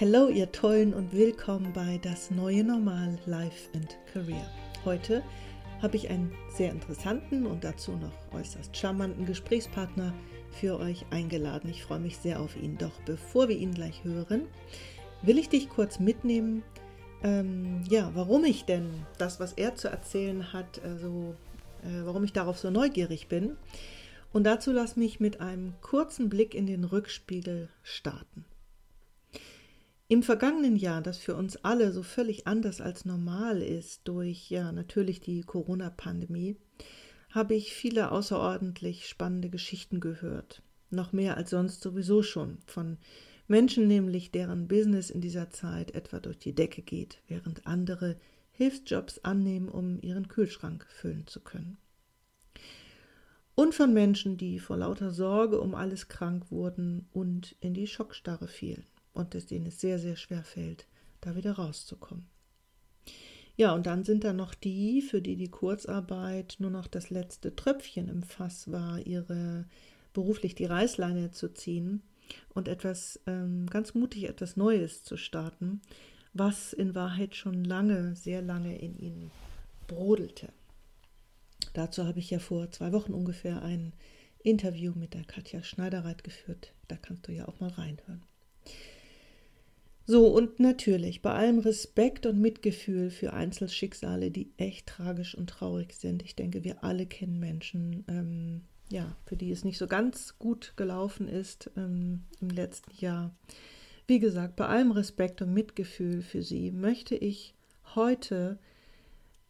Hallo ihr Tollen und willkommen bei Das neue Normal Life and Career. Heute habe ich einen sehr interessanten und dazu noch äußerst charmanten Gesprächspartner für euch eingeladen. Ich freue mich sehr auf ihn. Doch bevor wir ihn gleich hören, will ich dich kurz mitnehmen, ähm, ja, warum ich denn das, was er zu erzählen hat, also äh, warum ich darauf so neugierig bin. Und dazu lass mich mit einem kurzen Blick in den Rückspiegel starten. Im vergangenen Jahr, das für uns alle so völlig anders als normal ist, durch ja natürlich die Corona-Pandemie, habe ich viele außerordentlich spannende Geschichten gehört. Noch mehr als sonst sowieso schon. Von Menschen nämlich, deren Business in dieser Zeit etwa durch die Decke geht, während andere Hilfsjobs annehmen, um ihren Kühlschrank füllen zu können. Und von Menschen, die vor lauter Sorge um alles krank wurden und in die Schockstarre fielen und es denen es sehr, sehr schwer fällt, da wieder rauszukommen. Ja, und dann sind da noch die, für die die Kurzarbeit nur noch das letzte Tröpfchen im Fass war, ihre beruflich die Reißleine zu ziehen und etwas ähm, ganz mutig etwas Neues zu starten, was in Wahrheit schon lange, sehr lange in ihnen brodelte. Dazu habe ich ja vor zwei Wochen ungefähr ein Interview mit der Katja Schneiderreit geführt. Da kannst du ja auch mal reinhören. So, und natürlich bei allem Respekt und Mitgefühl für Einzelschicksale, die echt tragisch und traurig sind. Ich denke, wir alle kennen Menschen, ähm, ja, für die es nicht so ganz gut gelaufen ist ähm, im letzten Jahr. Wie gesagt, bei allem Respekt und Mitgefühl für sie möchte ich heute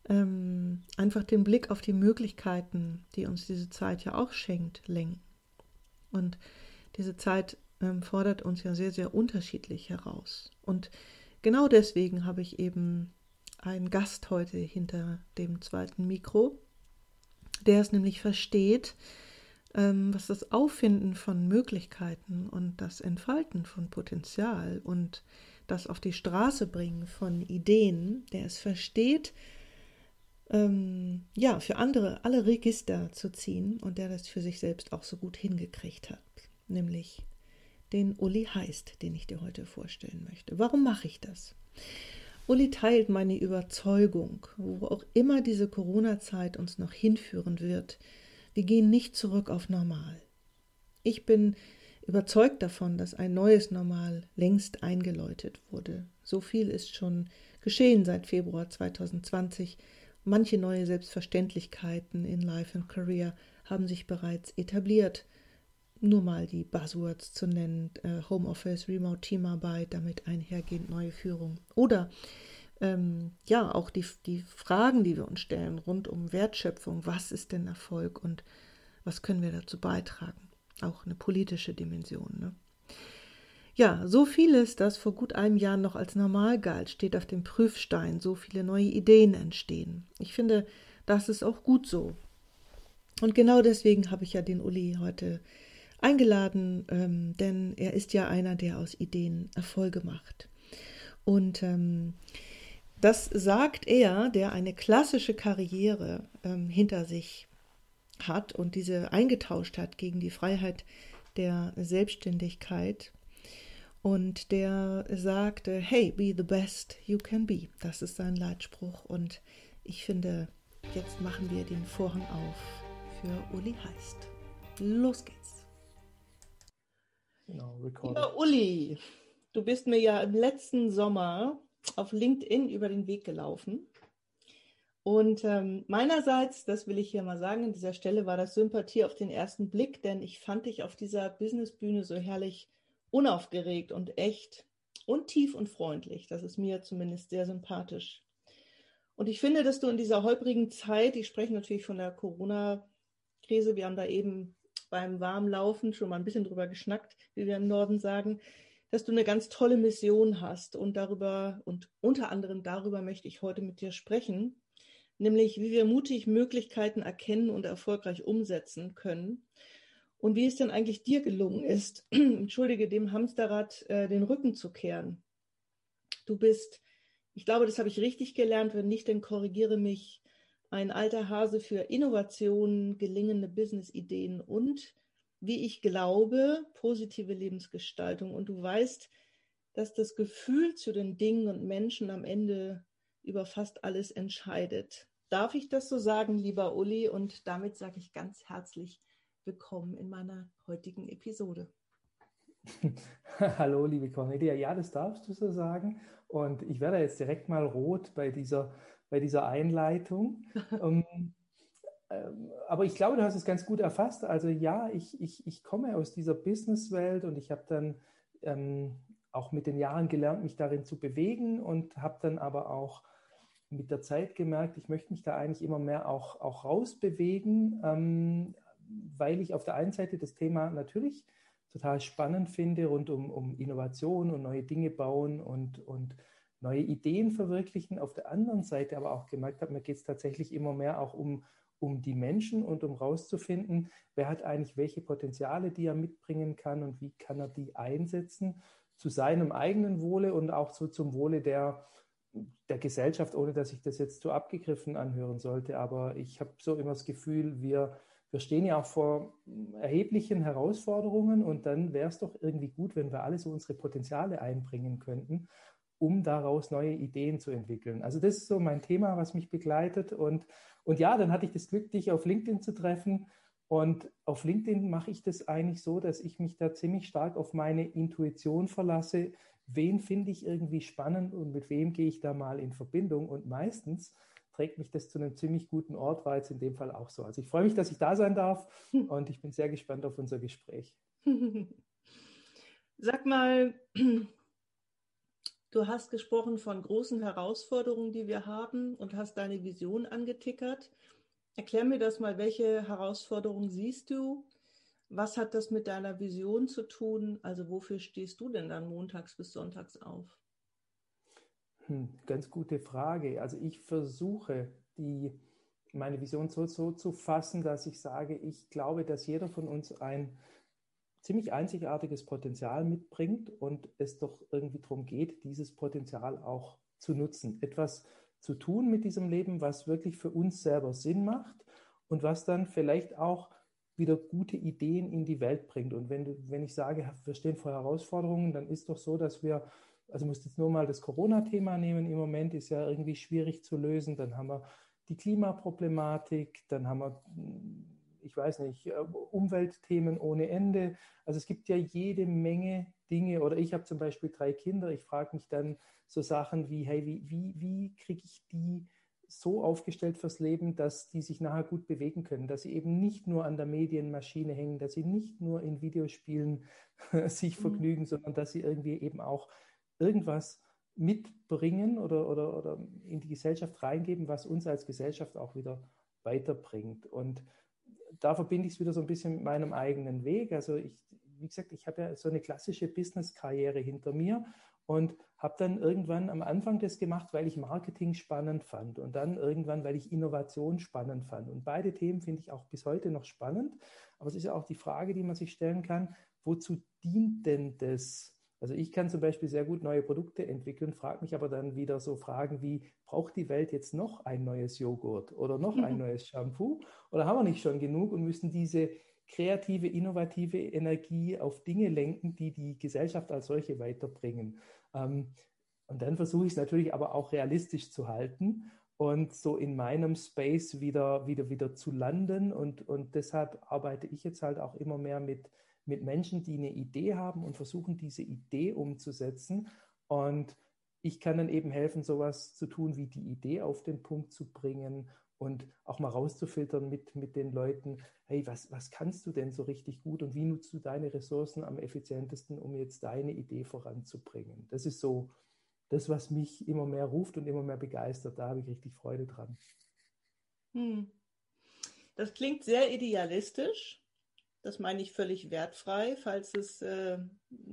ähm, einfach den Blick auf die Möglichkeiten, die uns diese Zeit ja auch schenkt, lenken. Und diese Zeit ähm, fordert uns ja sehr, sehr unterschiedlich heraus. Und genau deswegen habe ich eben einen Gast heute hinter dem zweiten Mikro, der es nämlich versteht, ähm, was das Auffinden von Möglichkeiten und das Entfalten von Potenzial und das auf die Straße bringen von Ideen, der es versteht, ähm, ja, für andere alle Register zu ziehen und der das für sich selbst auch so gut hingekriegt hat, nämlich den Uli heißt, den ich dir heute vorstellen möchte. Warum mache ich das? Uli teilt meine Überzeugung, wo auch immer diese Corona-Zeit uns noch hinführen wird. Wir gehen nicht zurück auf Normal. Ich bin überzeugt davon, dass ein neues Normal längst eingeläutet wurde. So viel ist schon geschehen seit Februar 2020. Manche neue Selbstverständlichkeiten in Life and Career haben sich bereits etabliert nur mal die Buzzwords zu nennen, äh, Homeoffice, Remote Teamarbeit, damit einhergehend neue Führung. Oder ähm, ja, auch die, die Fragen, die wir uns stellen rund um Wertschöpfung, was ist denn Erfolg und was können wir dazu beitragen? Auch eine politische Dimension. Ne? Ja, so vieles, das vor gut einem Jahr noch als normal galt, steht auf dem Prüfstein. So viele neue Ideen entstehen. Ich finde, das ist auch gut so. Und genau deswegen habe ich ja den Uli heute eingeladen, ähm, denn er ist ja einer, der aus Ideen Erfolge macht. Und ähm, das sagt er, der eine klassische Karriere ähm, hinter sich hat und diese eingetauscht hat gegen die Freiheit der Selbstständigkeit. Und der sagte, hey, be the best you can be. Das ist sein Leitspruch. Und ich finde, jetzt machen wir den Vorhang auf für Uli Heist. Los geht's. Genau, Lieber Uli, du bist mir ja im letzten Sommer auf LinkedIn über den Weg gelaufen. Und ähm, meinerseits, das will ich hier mal sagen, an dieser Stelle war das Sympathie auf den ersten Blick, denn ich fand dich auf dieser Businessbühne so herrlich unaufgeregt und echt und tief und freundlich. Das ist mir zumindest sehr sympathisch. Und ich finde, dass du in dieser holprigen Zeit, ich spreche natürlich von der Corona-Krise, wir haben da eben beim Warmlaufen schon mal ein bisschen drüber geschnackt, wie wir im Norden sagen, dass du eine ganz tolle Mission hast und darüber und unter anderem darüber möchte ich heute mit dir sprechen, nämlich wie wir mutig Möglichkeiten erkennen und erfolgreich umsetzen können und wie es denn eigentlich dir gelungen ist, entschuldige, dem Hamsterrad äh, den Rücken zu kehren. Du bist, ich glaube, das habe ich richtig gelernt, wenn nicht, dann korrigiere mich, ein alter Hase für Innovationen, gelingende Business-Ideen und, wie ich glaube, positive Lebensgestaltung. Und du weißt, dass das Gefühl zu den Dingen und Menschen am Ende über fast alles entscheidet. Darf ich das so sagen, lieber Uli? Und damit sage ich ganz herzlich willkommen in meiner heutigen Episode. Hallo, liebe Cornelia. Ja, das darfst du so sagen. Und ich werde jetzt direkt mal rot bei dieser, bei dieser Einleitung. ähm, ähm, aber ich glaube, du hast es ganz gut erfasst. Also ja, ich, ich, ich komme aus dieser Businesswelt und ich habe dann ähm, auch mit den Jahren gelernt, mich darin zu bewegen und habe dann aber auch mit der Zeit gemerkt, ich möchte mich da eigentlich immer mehr auch, auch rausbewegen, ähm, weil ich auf der einen Seite das Thema natürlich total spannend finde, rund um, um Innovation und neue Dinge bauen und, und neue Ideen verwirklichen. Auf der anderen Seite aber auch gemerkt habe, mir geht es tatsächlich immer mehr auch um, um die Menschen und um rauszufinden, wer hat eigentlich welche Potenziale, die er mitbringen kann und wie kann er die einsetzen zu seinem eigenen Wohle und auch so zum Wohle der, der Gesellschaft, ohne dass ich das jetzt zu abgegriffen anhören sollte. Aber ich habe so immer das Gefühl, wir, wir stehen ja auch vor erheblichen Herausforderungen und dann wäre es doch irgendwie gut, wenn wir alle so unsere Potenziale einbringen könnten um daraus neue Ideen zu entwickeln. Also das ist so mein Thema, was mich begleitet. Und, und ja, dann hatte ich das Glück, dich auf LinkedIn zu treffen. Und auf LinkedIn mache ich das eigentlich so, dass ich mich da ziemlich stark auf meine Intuition verlasse. Wen finde ich irgendwie spannend und mit wem gehe ich da mal in Verbindung? Und meistens trägt mich das zu einem ziemlich guten Ort, war jetzt in dem Fall auch so. Also ich freue mich, dass ich da sein darf und ich bin sehr gespannt auf unser Gespräch. Sag mal, Du hast gesprochen von großen Herausforderungen, die wir haben und hast deine Vision angetickert. Erklär mir das mal, welche Herausforderungen siehst du? Was hat das mit deiner Vision zu tun? Also wofür stehst du denn dann montags bis sonntags auf? Hm, ganz gute Frage. Also ich versuche die, meine Vision so, so zu fassen, dass ich sage, ich glaube, dass jeder von uns ein ziemlich einzigartiges Potenzial mitbringt und es doch irgendwie darum geht, dieses Potenzial auch zu nutzen. Etwas zu tun mit diesem Leben, was wirklich für uns selber Sinn macht und was dann vielleicht auch wieder gute Ideen in die Welt bringt. Und wenn, wenn ich sage, wir stehen vor Herausforderungen, dann ist doch so, dass wir, also musst jetzt nur mal das Corona-Thema nehmen, im Moment ist ja irgendwie schwierig zu lösen. Dann haben wir die Klimaproblematik, dann haben wir ich weiß nicht, äh, Umweltthemen ohne Ende. Also es gibt ja jede Menge Dinge. Oder ich habe zum Beispiel drei Kinder. Ich frage mich dann so Sachen wie, hey, wie, wie, wie kriege ich die so aufgestellt fürs Leben, dass die sich nachher gut bewegen können, dass sie eben nicht nur an der Medienmaschine hängen, dass sie nicht nur in Videospielen sich mhm. vergnügen, sondern dass sie irgendwie eben auch irgendwas mitbringen oder, oder, oder in die Gesellschaft reingeben, was uns als Gesellschaft auch wieder weiterbringt. Und da verbinde ich es wieder so ein bisschen mit meinem eigenen Weg. Also ich, wie gesagt, ich habe ja so eine klassische Business-Karriere hinter mir und habe dann irgendwann am Anfang das gemacht, weil ich Marketing spannend fand und dann irgendwann, weil ich Innovation spannend fand. Und beide Themen finde ich auch bis heute noch spannend. Aber es ist ja auch die Frage, die man sich stellen kann, wozu dient denn das? Also ich kann zum Beispiel sehr gut neue Produkte entwickeln, frage mich aber dann wieder so Fragen wie, braucht die Welt jetzt noch ein neues Joghurt oder noch ein neues Shampoo? Oder haben wir nicht schon genug und müssen diese kreative, innovative Energie auf Dinge lenken, die die Gesellschaft als solche weiterbringen? Ähm, und dann versuche ich es natürlich aber auch realistisch zu halten und so in meinem Space wieder, wieder, wieder zu landen. Und, und deshalb arbeite ich jetzt halt auch immer mehr mit mit Menschen, die eine Idee haben und versuchen, diese Idee umzusetzen. Und ich kann dann eben helfen, sowas zu tun, wie die Idee auf den Punkt zu bringen und auch mal rauszufiltern mit, mit den Leuten, hey, was, was kannst du denn so richtig gut und wie nutzt du deine Ressourcen am effizientesten, um jetzt deine Idee voranzubringen? Das ist so das, was mich immer mehr ruft und immer mehr begeistert. Da habe ich richtig Freude dran. Hm. Das klingt sehr idealistisch. Das meine ich völlig wertfrei, falls es äh,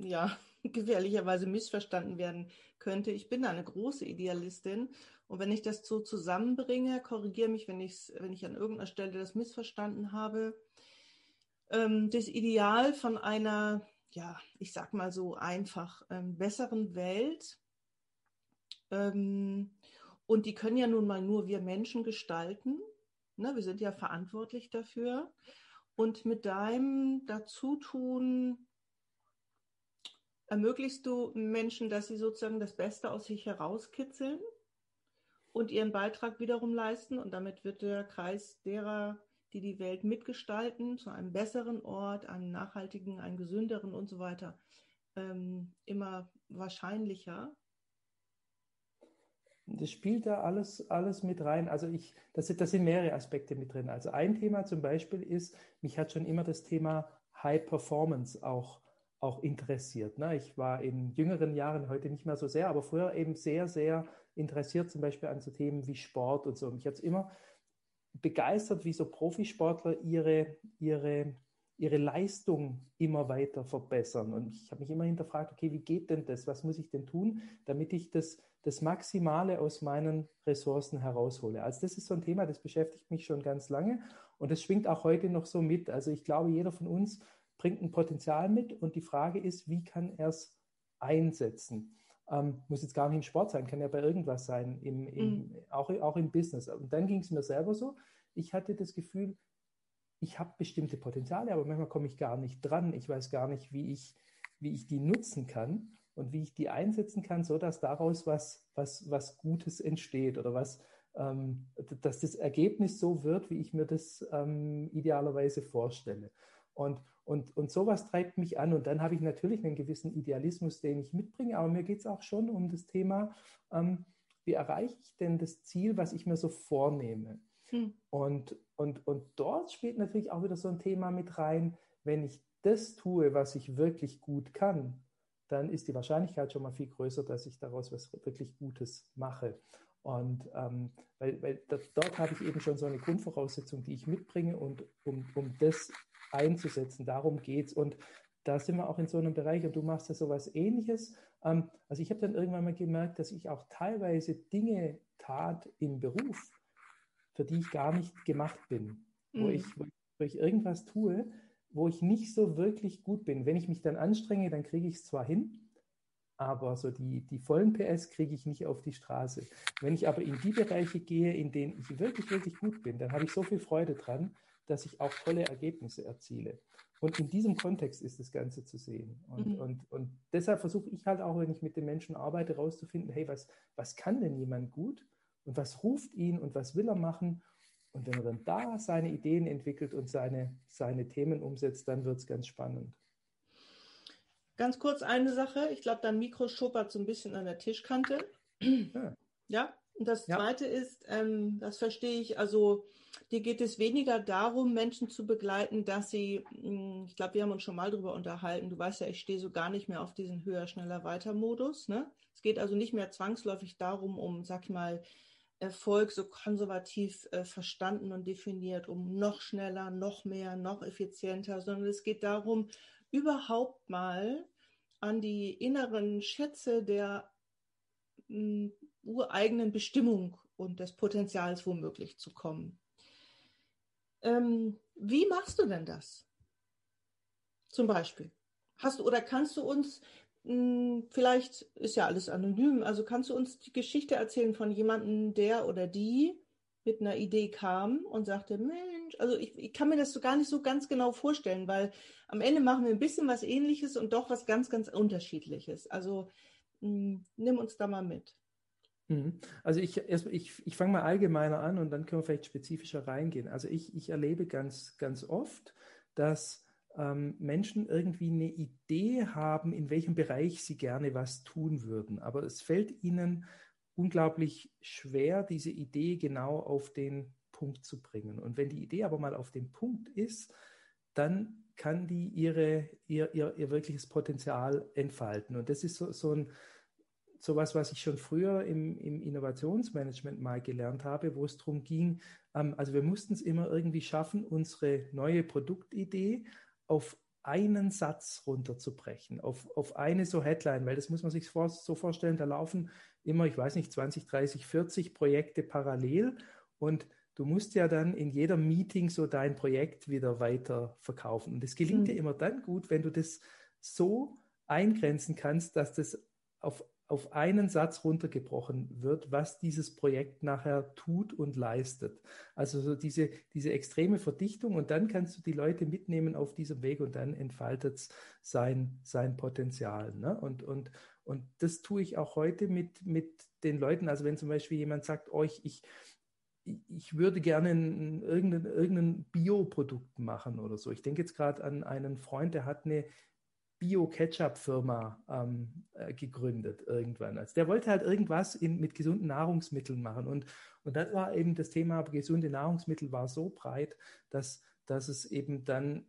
ja gefährlicherweise missverstanden werden könnte. Ich bin eine große Idealistin und wenn ich das so zusammenbringe, korrigiere mich, wenn, ich's, wenn ich an irgendeiner Stelle das missverstanden habe. Ähm, das Ideal von einer, ja, ich sag mal so einfach ähm, besseren Welt. Ähm, und die können ja nun mal nur wir Menschen gestalten. Ne, wir sind ja verantwortlich dafür und mit deinem Dazutun ermöglichst du Menschen, dass sie sozusagen das Beste aus sich herauskitzeln und ihren Beitrag wiederum leisten. Und damit wird der Kreis derer, die die Welt mitgestalten, zu einem besseren Ort, einem nachhaltigen, einem gesünderen und so weiter, ähm, immer wahrscheinlicher. Das spielt da alles, alles mit rein. Also ich, das, das sind mehrere Aspekte mit drin. Also ein Thema zum Beispiel ist, mich hat schon immer das Thema High Performance auch, auch interessiert. Ne? Ich war in jüngeren Jahren, heute nicht mehr so sehr, aber früher eben sehr, sehr interessiert zum Beispiel an so Themen wie Sport und so. Mich hat es immer begeistert, wie so Profisportler ihre, ihre, ihre Leistung immer weiter verbessern. Und ich habe mich immer hinterfragt, okay, wie geht denn das? Was muss ich denn tun, damit ich das das Maximale aus meinen Ressourcen heraushole. Also das ist so ein Thema, das beschäftigt mich schon ganz lange und das schwingt auch heute noch so mit. Also ich glaube, jeder von uns bringt ein Potenzial mit und die Frage ist, wie kann er es einsetzen? Ähm, muss jetzt gar nicht im Sport sein, kann ja bei irgendwas sein, im, im, mhm. auch, auch im Business. Und dann ging es mir selber so, ich hatte das Gefühl, ich habe bestimmte Potenziale, aber manchmal komme ich gar nicht dran. Ich weiß gar nicht, wie ich, wie ich die nutzen kann und wie ich die einsetzen kann, so dass daraus was, was, was Gutes entsteht oder was, ähm, dass das Ergebnis so wird, wie ich mir das ähm, idealerweise vorstelle. Und, und, und sowas treibt mich an. Und dann habe ich natürlich einen gewissen Idealismus, den ich mitbringe, aber mir geht es auch schon um das Thema, ähm, wie erreiche ich denn das Ziel, was ich mir so vornehme? Hm. Und, und, und dort spielt natürlich auch wieder so ein Thema mit rein, wenn ich das tue, was ich wirklich gut kann, dann ist die Wahrscheinlichkeit schon mal viel größer, dass ich daraus was wirklich Gutes mache. Und ähm, weil, weil dort, dort habe ich eben schon so eine Grundvoraussetzung, die ich mitbringe und um, um das einzusetzen, darum geht es. Und da sind wir auch in so einem Bereich und du machst ja sowas ähnliches. Ähm, also ich habe dann irgendwann mal gemerkt, dass ich auch teilweise Dinge tat im Beruf, für die ich gar nicht gemacht bin, mhm. wo, ich, wo ich irgendwas tue, wo ich nicht so wirklich gut bin. Wenn ich mich dann anstrenge, dann kriege ich es zwar hin, aber so die, die vollen PS kriege ich nicht auf die Straße. Wenn ich aber in die Bereiche gehe, in denen ich wirklich, wirklich gut bin, dann habe ich so viel Freude dran, dass ich auch tolle Ergebnisse erziele. Und in diesem Kontext ist das Ganze zu sehen. Und, mhm. und, und deshalb versuche ich halt auch, wenn ich mit den Menschen arbeite, herauszufinden, hey, was, was kann denn jemand gut und was ruft ihn und was will er machen und wenn er dann da seine Ideen entwickelt und seine, seine Themen umsetzt, dann wird es ganz spannend. Ganz kurz eine Sache. Ich glaube, dein Mikro schuppert so ein bisschen an der Tischkante. Ja. ja? Und das ja. Zweite ist, ähm, das verstehe ich, also dir geht es weniger darum, Menschen zu begleiten, dass sie, hm, ich glaube, wir haben uns schon mal darüber unterhalten, du weißt ja, ich stehe so gar nicht mehr auf diesen höher, schneller, weiter Modus. Ne? Es geht also nicht mehr zwangsläufig darum, um, sag ich mal, Erfolg so konservativ äh, verstanden und definiert, um noch schneller, noch mehr, noch effizienter, sondern es geht darum, überhaupt mal an die inneren Schätze der mh, hm, ureigenen Bestimmung und des Potenzials womöglich zu kommen. Ähm, wie machst du denn das? Zum Beispiel. Hast du oder kannst du uns vielleicht ist ja alles anonym. Also kannst du uns die Geschichte erzählen von jemandem, der oder die mit einer Idee kam und sagte, Mensch, also ich, ich, kann mir das so gar nicht so ganz genau vorstellen, weil am Ende machen wir ein bisschen was ähnliches und doch was ganz, ganz unterschiedliches. Also mh, hm, nimm uns da mal mit. Mhm. Also ich, ich, ich fange mal allgemeiner an und dann können wir vielleicht spezifischer reingehen. Also ich, ich erlebe ganz, ganz oft, dass Menschen irgendwie eine Idee haben, in welchem Bereich sie gerne was tun würden. Aber es fällt ihnen unglaublich schwer, diese Idee genau auf den Punkt zu bringen. Und wenn die Idee aber mal auf dem Punkt ist, dann kann die ihre, ihr, ihr, ihr wirkliches Potenzial entfalten. Und das ist so, so ein sowas, was ich schon früher im, im Innovationsmanagement mal gelernt habe, wo es darum ging, ähm, also wir mussten es immer irgendwie schaffen, unsere neue Produktidee auf einen Satz runterzubrechen, auf, auf eine so Headline, weil das muss man sich vor, so vorstellen, da laufen immer, ich weiß nicht, 20, 30, 40 Projekte parallel und du musst ja dann in jeder Meeting so dein Projekt wieder weiter verkaufen. Und das gelingt mhm. dir immer dann gut, wenn du das so eingrenzen kannst, dass das auf auf einen Satz runtergebrochen wird, was dieses Projekt nachher tut und leistet. Also so diese, diese extreme Verdichtung und dann kannst du die Leute mitnehmen auf diesem Weg und dann entfaltet es sein, sein Potenzial. Ne? Und, und, und das tue ich auch heute mit, mit den Leuten. Also wenn zum Beispiel jemand sagt, oh, ich, ich, würde gerne ein, irgendein, irgendein Bioprodukt machen oder so. Ich denke jetzt gerade an einen Freund, der hat eine Bio-Ketchup-Firma ähm, äh, gegründet irgendwann. Also der wollte halt irgendwas in, mit gesunden Nahrungsmitteln machen. Und, und dann war eben das Thema gesunde Nahrungsmittel war so breit, dass, dass es eben dann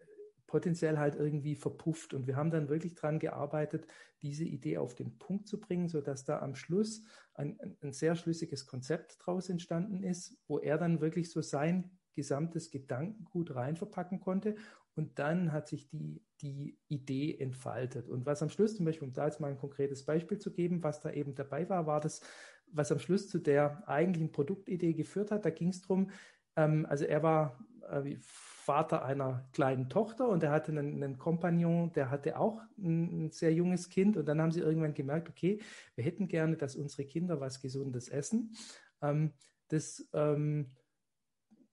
potenziell halt irgendwie verpufft. Und wir haben dann wirklich daran gearbeitet, diese Idee auf den Punkt zu bringen, sodass da am Schluss ein, ein sehr schlüssiges Konzept draus entstanden ist, wo er dann wirklich so sein gesamtes Gedankengut rein verpacken konnte. Und dann hat sich die, die Idee entfaltet. Und was am Schluss, zum Beispiel, um da jetzt mal ein konkretes Beispiel zu geben, was da eben dabei war, war das, was am Schluss zu der eigentlichen Produktidee geführt hat. Da ging es darum, ähm, also er war äh, Vater einer kleinen Tochter und er hatte einen, einen Kompagnon, der hatte auch ein, ein, sehr junges Kind. Und dann haben sie irgendwann gemerkt, okay, wir hätten gerne, dass unsere Kinder was Gesundes essen. Ähm, das ähm,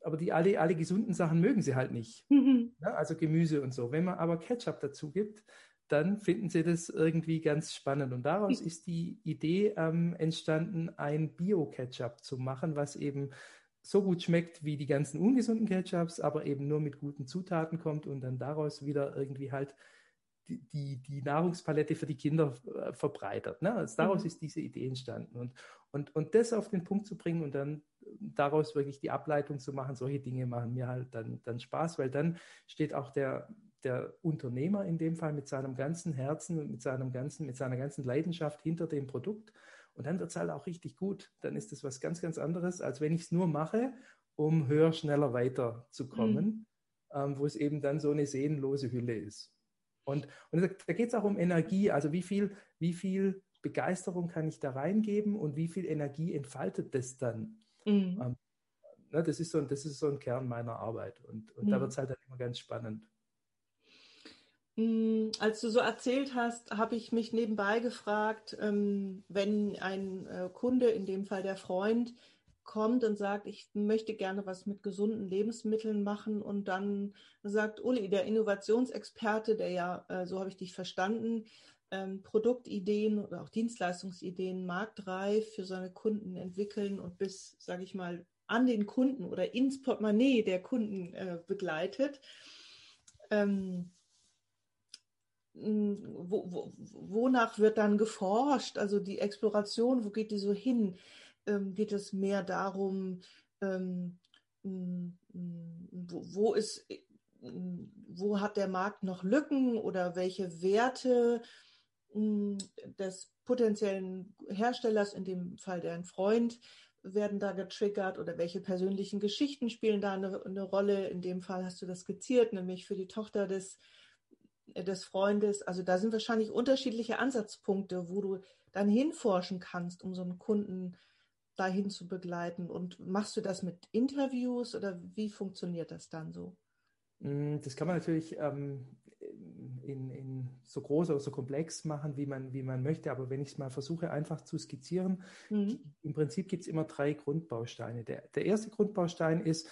aber die alle, alle gesunden Sachen mögen sie halt nicht. Mhm. Ja, also Gemüse und so. Wenn man aber Ketchup dazu gibt, dann finden sie das irgendwie ganz spannend. Und daraus mhm. ist die Idee ähm, entstanden, ein Bio-Ketchup zu machen, was eben so gut schmeckt wie die ganzen ungesunden Ketchups, aber eben nur mit guten Zutaten kommt und dann daraus wieder irgendwie halt die, die, die Nahrungspalette für die Kinder äh, verbreitert. Ne? Also daraus mhm. ist diese Idee entstanden. Und, und, und das auf den Punkt zu bringen und dann daraus wirklich die Ableitung zu machen, solche Dinge machen mir halt dann, dann Spaß, weil dann steht auch der, der Unternehmer in dem Fall mit seinem ganzen Herzen und mit seinem ganzen, mit seiner ganzen Leidenschaft hinter dem Produkt. Und dann wird es halt auch richtig gut. Dann ist das was ganz, ganz anderes, als wenn ich es nur mache, um höher, schneller weiterzukommen, mhm. ähm, wo es eben dann so eine seelenlose Hülle ist. Und, und da geht es auch um Energie, also wie viel, wie viel Begeisterung kann ich da reingeben und wie viel Energie entfaltet das dann? Mhm. Ähm, ne, das, ist so, das ist so ein Kern meiner Arbeit und, und mhm. da wird es halt dann immer ganz spannend. Mm, als du so erzählt hast, habe ich mich nebenbei gefragt, ähm, wenn ein äh, Kunde, in dem Fall der Freund, kommt und sagt, ich möchte gerne was mit gesunden Lebensmitteln machen und dann sagt Uli, der Innovationsexperte, der ja, äh, so habe ich dich verstanden, ähm, Produktideen oder auch Dienstleistungsideen marktreif für seine Kunden entwickeln und bis, sage ich mal, an den Kunden oder ins Portemonnaie der Kunden äh, begleitet. Ähm, wo, wo, wonach wird dann geforscht? Also die Exploration, wo geht die so hin? ähm, geht es mehr darum, ähm, wo, wo, ist, wo hat der Markt noch Lücken oder welche Werte des potenziellen Herstellers, in dem Fall dein Freund, werden da getriggert oder welche persönlichen Geschichten spielen da eine, eine, Rolle. In dem Fall hast du das skizziert, nämlich für die Tochter des, des Freundes. Also da sind wahrscheinlich unterschiedliche Ansatzpunkte, wo du dann hinforschen kannst, um so einen Kunden dahin zu begleiten? Und machst du das mit Interviews oder wie funktioniert das dann so? Mm, das kann man natürlich ähm, in, in, so groß oder so komplex machen, wie man, wie man möchte. Aber wenn ich es mal versuche, einfach zu skizzieren, mhm. im Prinzip gibt es immer drei Grundbausteine. Der, der erste Grundbaustein ist,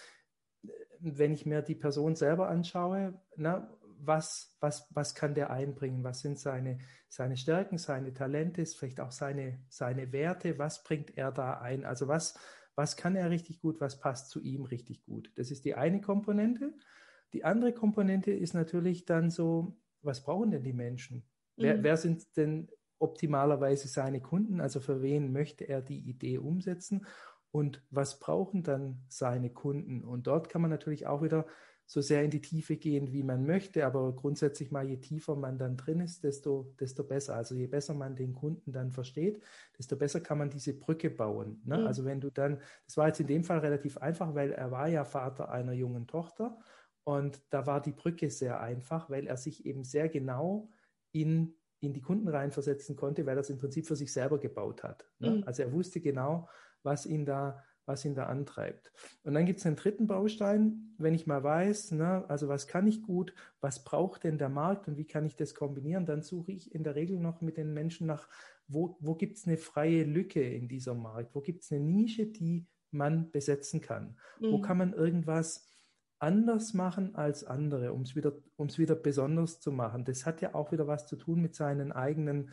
wenn ich mir die Person selber anschaue, na, was, was, was kann der einbringen, was sind seine, seine Stärken, seine Talente, vielleicht auch seine, seine Werte, was bringt er da ein, also was, was kann er richtig gut, was passt zu ihm richtig gut. Das ist die eine Komponente. Die andere Komponente ist natürlich dann so, was brauchen denn die Menschen? Mhm. Wer, wer sind denn optimalerweise seine Kunden? Also für wen möchte er die Idee umsetzen? Und was brauchen dann seine Kunden? Und dort kann man natürlich auch wieder so sehr in die Tiefe gehen, wie man möchte, aber grundsätzlich mal, je tiefer man dann drin ist, desto, desto besser. Also je besser man den Kunden dann versteht, desto besser kann man diese Brücke bauen. Ne? Mhm. Also wenn du dann, das war jetzt in dem Fall relativ einfach, weil er war ja Vater einer jungen Tochter und da war die Brücke sehr einfach, weil er sich eben sehr genau in, in die Kunden reinversetzen konnte, weil er es im Prinzip für sich selber gebaut hat. Ne? Mhm. Also er wusste genau, was ihn da was ihn da antreibt. Und dann gibt es einen dritten Baustein, wenn ich mal weiß, ne, also was kann ich gut, was braucht denn der Markt und wie kann ich das kombinieren, dann suche ich in der Regel noch mit den Menschen nach, wo, wo gibt es eine freie Lücke in dieser Markt? Wo gibt es eine Nische, die man besetzen kann? Mhm. Wo kann man irgendwas anders machen als andere, um es wieder, wieder besonders zu machen? Das hat ja auch wieder was zu tun mit seinen eigenen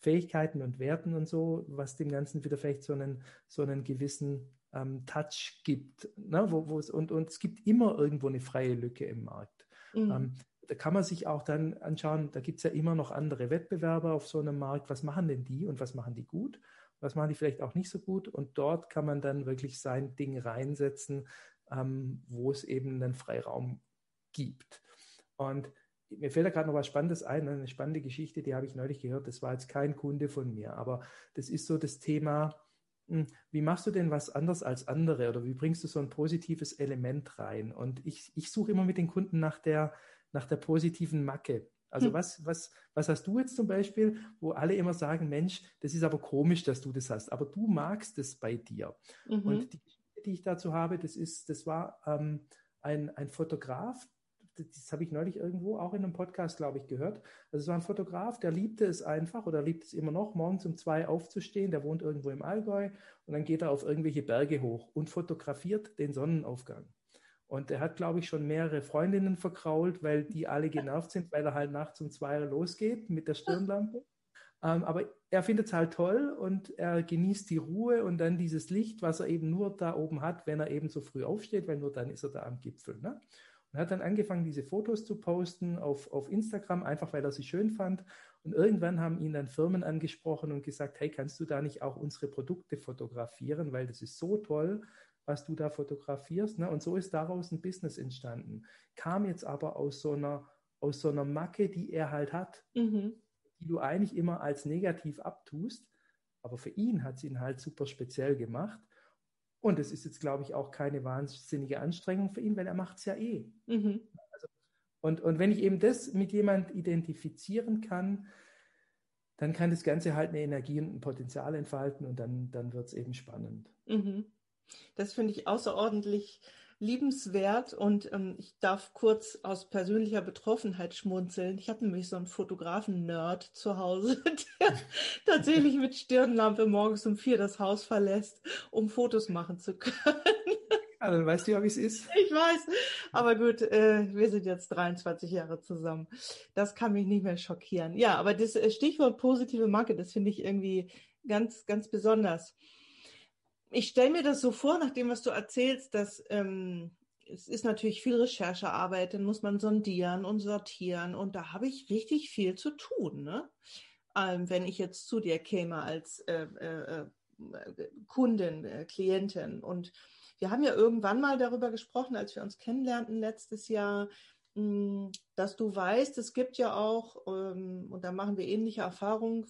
Fähigkeiten und Werten und so, was dem Ganzen wieder vielleicht so einen, so einen gewissen ähm, Touch gibt. Ne? Wo, wo es, und, und es gibt immer irgendwo eine freie Lücke im Markt. Mhm. Ähm, da kann man sich auch dann anschauen, da gibt es ja immer noch andere Wettbewerber auf so einem Markt. Was machen denn die und was machen die gut? Was machen die vielleicht auch nicht so gut? Und dort kann man dann wirklich sein Ding reinsetzen, ähm, wo es eben einen Freiraum gibt. Und mir fällt da gerade noch was Spannendes ein, eine spannende Geschichte, die habe ich neulich gehört. Das war jetzt kein Kunde von mir, aber das ist so das Thema, hm, wie machst du denn was anders als andere oder wie bringst du so ein positives Element rein? Und ich, ich suche immer mit den Kunden nach der, nach der positiven Macke. Also hm. was, was, was hast du jetzt zum Beispiel, wo alle immer sagen, Mensch, das ist aber komisch, dass du das hast, aber du magst es bei dir. Mhm. Und die die ich dazu habe, das ist, das war ähm, ein, ein Fotograf, das habe ich neulich irgendwo auch in einem Podcast, glaube ich, gehört. Also es war ein Fotograf, der liebte es einfach oder liebt es immer noch, morgens um zwei aufzustehen. Der wohnt irgendwo im Allgäu und dann geht er auf irgendwelche Berge hoch und fotografiert den Sonnenaufgang. Und er hat, glaube ich, schon mehrere Freundinnen verkrault, weil die alle genervt sind, weil er halt nachts um zwei losgeht mit der Stirnlampe. Ähm, aber er findet es halt toll und er genießt die Ruhe und dann dieses Licht, was er eben nur da oben hat, wenn er eben so früh aufsteht, weil nur dann ist er da am Gipfel. Ne? Und hat dann angefangen, diese Fotos zu posten auf, auf Instagram, einfach weil er sie schön fand. Und irgendwann haben ihn dann Firmen angesprochen und gesagt, hey, kannst du da nicht auch unsere Produkte fotografieren, weil das ist so toll, was du da fotografierst. Ne? Und so ist daraus ein Business entstanden. Kam jetzt aber aus so einer, aus so einer Macke, die er halt hat, mhm. Die du eigentlich immer als negativ abtust. Aber für ihn hat sie ihn halt super speziell gemacht. Und es ist jetzt, glaube ich, auch keine wahnsinnige Anstrengung für ihn, weil er macht es ja eh. Mhm. Also, und, und wenn ich eben das mit jemand identifizieren kann, dann kann das Ganze halt eine Energie und ein Potenzial entfalten und dann, dann wird es eben spannend. Mhm. Das finde ich außerordentlich liebenswert und ähm, ich darf kurz aus persönlicher Betroffenheit schmunzeln. Ich habe nämlich so einen Fotografen-Nerd zu Hause, der tatsächlich mit Stirnlampe morgens um vier das Haus verlässt, um Fotos machen zu können. Ja, dann weißt du ja, wie es ist. Ich weiß, aber gut, äh, wir sind jetzt 23 Jahre zusammen. Das kann mich nicht mehr schockieren. Ja, aber das äh, Stichwort positive Marke, das finde ich irgendwie ganz, ganz besonders ich stelle mir das so vor, nach dem, was du erzählst, dass ähm, es ist natürlich viel Recherchearbeit, dann muss man sondieren und sortieren und da habe ich richtig viel zu tun. Ne? Ähm, wenn ich jetzt zu dir käme als äh, äh, äh Kundin, äh, Klientin und wir haben ja irgendwann mal darüber gesprochen, als wir uns kennenlernten letztes Jahr, hm, dass du weißt, es gibt ja auch, ähm, und da machen wir ähnliche Erfahrungen,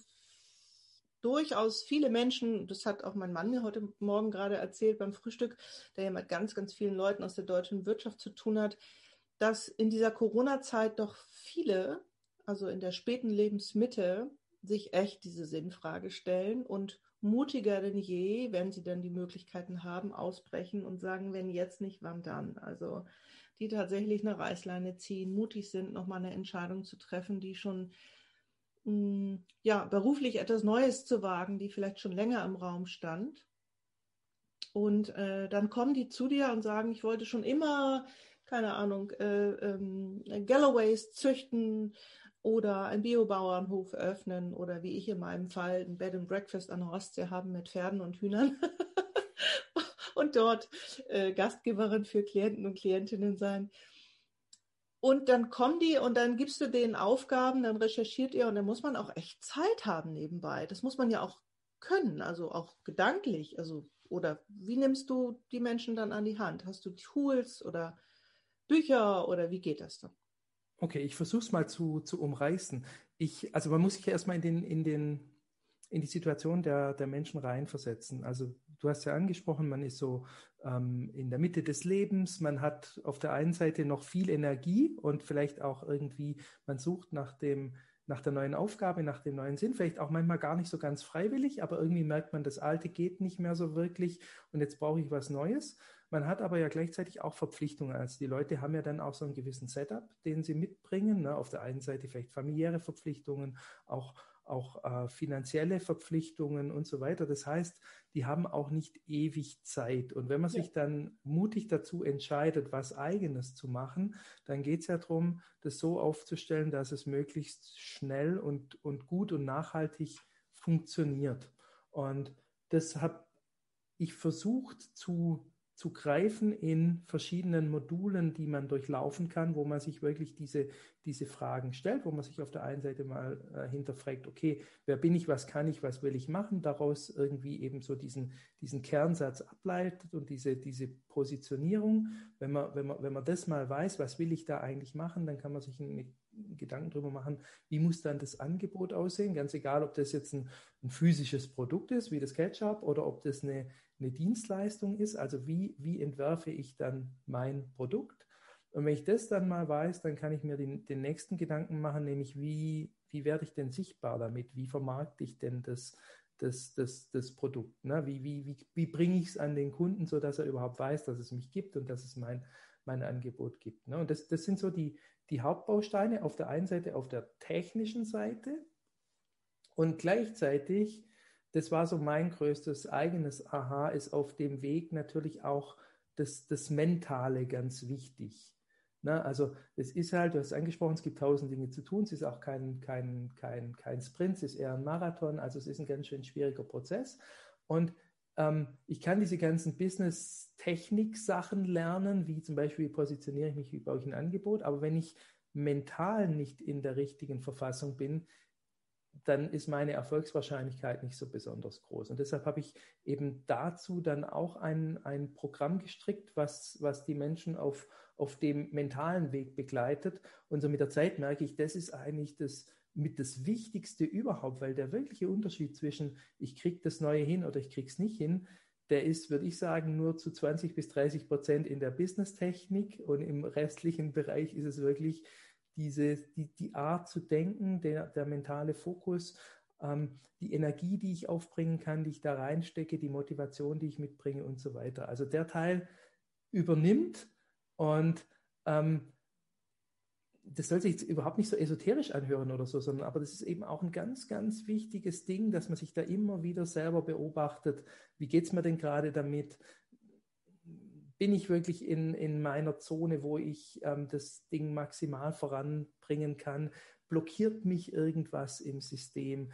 durchaus viele Menschen, das hat auch mein Mann mir heute Morgen gerade erzählt beim Frühstück, der ja mit ganz, ganz vielen Leuten aus der deutschen Wirtschaft zu tun hat, dass in dieser Corona-Zeit doch viele, also in der späten Lebensmitte, sich echt diese Sinnfrage stellen und mutiger denn je, wenn sie dann die Möglichkeiten haben, ausbrechen und sagen, wenn jetzt nicht, wann dann? Also die tatsächlich eine Reißleine ziehen, mutig sind, nochmal eine Entscheidung zu treffen, die schon ja, beruflich etwas Neues zu wagen, die vielleicht schon länger im Raum stand. Und äh, dann kommen die zu dir und sagen, ich wollte schon immer, keine Ahnung, äh, ähm, Galloways züchten oder einen Biobauernhof öffnen oder wie ich in meinem Fall ein Bed and Breakfast an der Ostsee haben mit Pferden und Hühnern und dort äh, Gastgeberin für Klienten und Klientinnen sein. Und dann kommen die und dann gibst du denen Aufgaben, dann recherchiert ihr und dann muss man auch echt Zeit haben nebenbei. Das muss man ja auch können, also auch gedanklich. Also, oder wie nimmst du die Menschen dann an die Hand? Hast du Tools oder Bücher oder wie geht das dann? Okay, ich versuche es mal zu, zu umreißen. Ich, also man muss sich ja erstmal in den, in den in die Situation der, der Menschen reinversetzen. Also du hast ja angesprochen, man ist so ähm, in der Mitte des Lebens, man hat auf der einen Seite noch viel Energie und vielleicht auch irgendwie, man sucht nach dem, nach der neuen Aufgabe, nach dem neuen Sinn, vielleicht auch manchmal gar nicht so ganz freiwillig, aber irgendwie merkt man, das Alte geht nicht mehr so wirklich und jetzt brauche ich was Neues. Man hat aber ja gleichzeitig auch Verpflichtungen. Also die Leute haben ja dann auch so einen gewissen Setup, den sie mitbringen. Ne? Auf der einen Seite vielleicht familiäre Verpflichtungen, auch auch äh, finanzielle Verpflichtungen und so weiter. Das heißt, die haben auch nicht ewig Zeit. Und wenn man ja. sich dann mutig dazu entscheidet, was eigenes zu machen, dann geht es ja darum, das so aufzustellen, dass es möglichst schnell und, und gut und nachhaltig funktioniert. Und das habe ich versucht zu zu greifen in verschiedenen Modulen, die man durchlaufen kann, wo man sich wirklich diese, diese Fragen stellt, wo man sich auf der einen Seite mal äh, hinterfragt, okay, wer bin ich, was kann ich, was will ich machen, daraus irgendwie eben so diesen, diesen Kernsatz ableitet und diese, diese Positionierung. Wenn man, wenn, man, wenn man das mal weiß, was will ich da eigentlich machen, dann kann man sich eine Gedanken darüber machen, wie muss dann das Angebot aussehen, ganz egal, ob das jetzt ein, ein physisches Produkt ist, wie das Ketchup, oder ob das eine, eine Dienstleistung ist, also wie, wie entwerfe ich dann mein Produkt. Und wenn ich das dann mal weiß, dann kann ich mir den, den nächsten Gedanken machen, nämlich wie, wie werde ich denn sichtbar damit? Wie vermarkte ich denn das, das, das, das Produkt? Ne? Wie, wie, wie, wie bringe ich es an den Kunden, sodass er überhaupt weiß, dass es mich gibt und dass es mein, mein Angebot gibt? Ne? Und das, das sind so die, die Hauptbausteine auf der einen Seite auf der technischen Seite und gleichzeitig, das war so mein größtes eigenes Aha, ist auf dem Weg natürlich auch das, das Mentale ganz wichtig. Na, also es ist halt, du hast angesprochen, es gibt tausend Dinge zu tun, es ist auch kein, kein, kein, kein Sprint, es ist eher ein Marathon, also es ist ein ganz schön schwieriger Prozess. Und ähm, ich kann diese ganzen Business-Technik-Sachen lernen, wie zum Beispiel, wie positioniere ich mich, wie baue ich ein Angebot. Aber wenn ich mental nicht in der richtigen Verfassung bin, dann ist meine Erfolgswahrscheinlichkeit nicht so besonders groß. Und deshalb habe ich eben dazu dann auch ein, ein Programm gestrickt, was, was die Menschen auf, auf dem mentalen Weg begleitet. Und so mit der Zeit merke ich, das ist eigentlich das, mit das Wichtigste überhaupt, weil der wirkliche Unterschied zwischen ich kriege das Neue hin oder ich kriege es nicht hin, der ist, würde ich sagen, nur zu 20 bis 30 Prozent in der Business-Technik und im restlichen Bereich ist es wirklich diese, die, die Art zu denken, der, der mentale Fokus, ähm, die Energie, die ich aufbringen kann, die ich da reinstecke, die Motivation, die ich mitbringe und so weiter. Also der Teil übernimmt und ähm, das soll sich jetzt überhaupt nicht so esoterisch anhören oder so, sondern aber das ist eben auch ein ganz, ganz wichtiges Ding, dass man sich da immer wieder selber beobachtet. Wie geht es mir denn gerade damit? Bin ich wirklich in, in meiner Zone, wo ich ähm, das Ding maximal voranbringen kann? Blockiert mich irgendwas im System?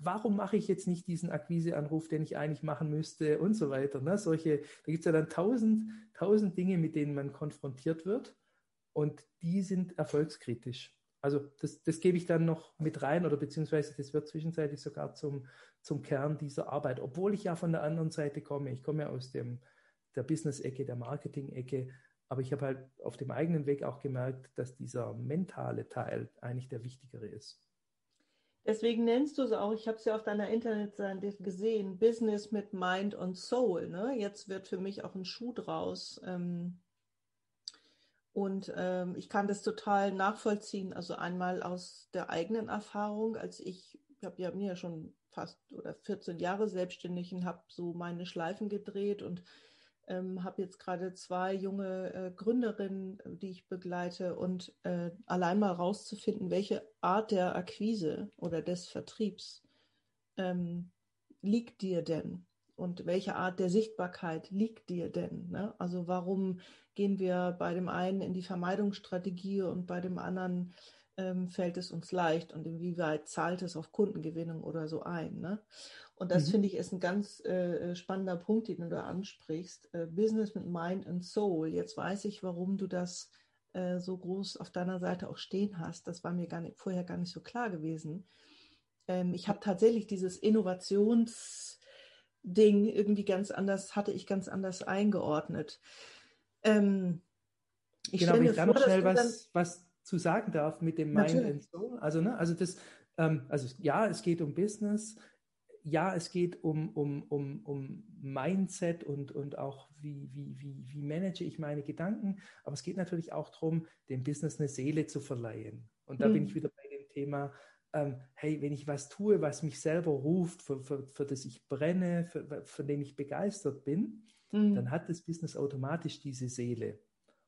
Warum mache ich jetzt nicht diesen Akquiseanruf, den ich eigentlich machen müsste und so weiter? Ne? Solche, da gibt es ja dann tausend, tausend Dinge, mit denen man konfrontiert wird und die sind erfolgskritisch. Also das, das gebe ich dann noch mit rein oder beziehungsweise das wird zwischenzeitlich sogar zum, zum Kern dieser Arbeit, obwohl ich ja von der anderen Seite komme. Ich komme ja aus dem, der Business-Ecke, der Marketing-Ecke, aber ich habe halt auf dem eigenen Weg auch gemerkt, dass dieser mentale Teil eigentlich der wichtigere ist. Deswegen nennst du es auch, ich habe es ja auf deiner Internetseite gesehen, Business mit Mind und Soul. Ne? Jetzt wird für mich auch ein Schuh draus. Ähm, und ähm, ich kann das total nachvollziehen. Also einmal aus der eigenen Erfahrung, als ich, ich habe ja mir ja schon fast oder 14 Jahre selbstständig und habe so meine Schleifen gedreht und ähm, habe jetzt gerade zwei junge äh, Gründerinnen, die ich begleite und äh, allein mal rauszufinden, welche Art der Akquise oder des Vertriebs ähm, liegt dir denn? und welche Art der Sichtbarkeit liegt dir denn? Ne? Also warum gehen wir bei dem einen in die Vermeidungsstrategie und bei dem anderen ähm, fällt es uns leicht und inwieweit zahlt es auf Kundengewinnung oder so ein? Ne? Und das mhm. finde ich ist ein ganz äh, spannender Punkt, den du da ansprichst. Äh, Business mit Mind and Soul. Jetzt weiß ich, warum du das äh, so groß auf deiner Seite auch stehen hast. Das war mir gar nicht, vorher gar nicht so klar gewesen. Ähm, ich habe tatsächlich dieses Innovations Ding irgendwie ganz anders, hatte ich ganz anders eingeordnet. Ähm, ich genau, wenn ich da noch schnell was, was zu sagen darf mit dem Mind and Soul. Also, ne, also das, ähm, also ja, es geht um Business, ja, es geht um, um, um, um Mindset und, und auch wie, wie, wie, wie manage ich meine Gedanken, aber es geht natürlich auch darum, dem Business eine Seele zu verleihen. Und da hm. bin ich wieder bei dem Thema ähm, hey, wenn ich was tue, was mich selber ruft, für, für, für das ich brenne, für, von dem ich begeistert bin, mhm. dann hat das Business automatisch diese Seele.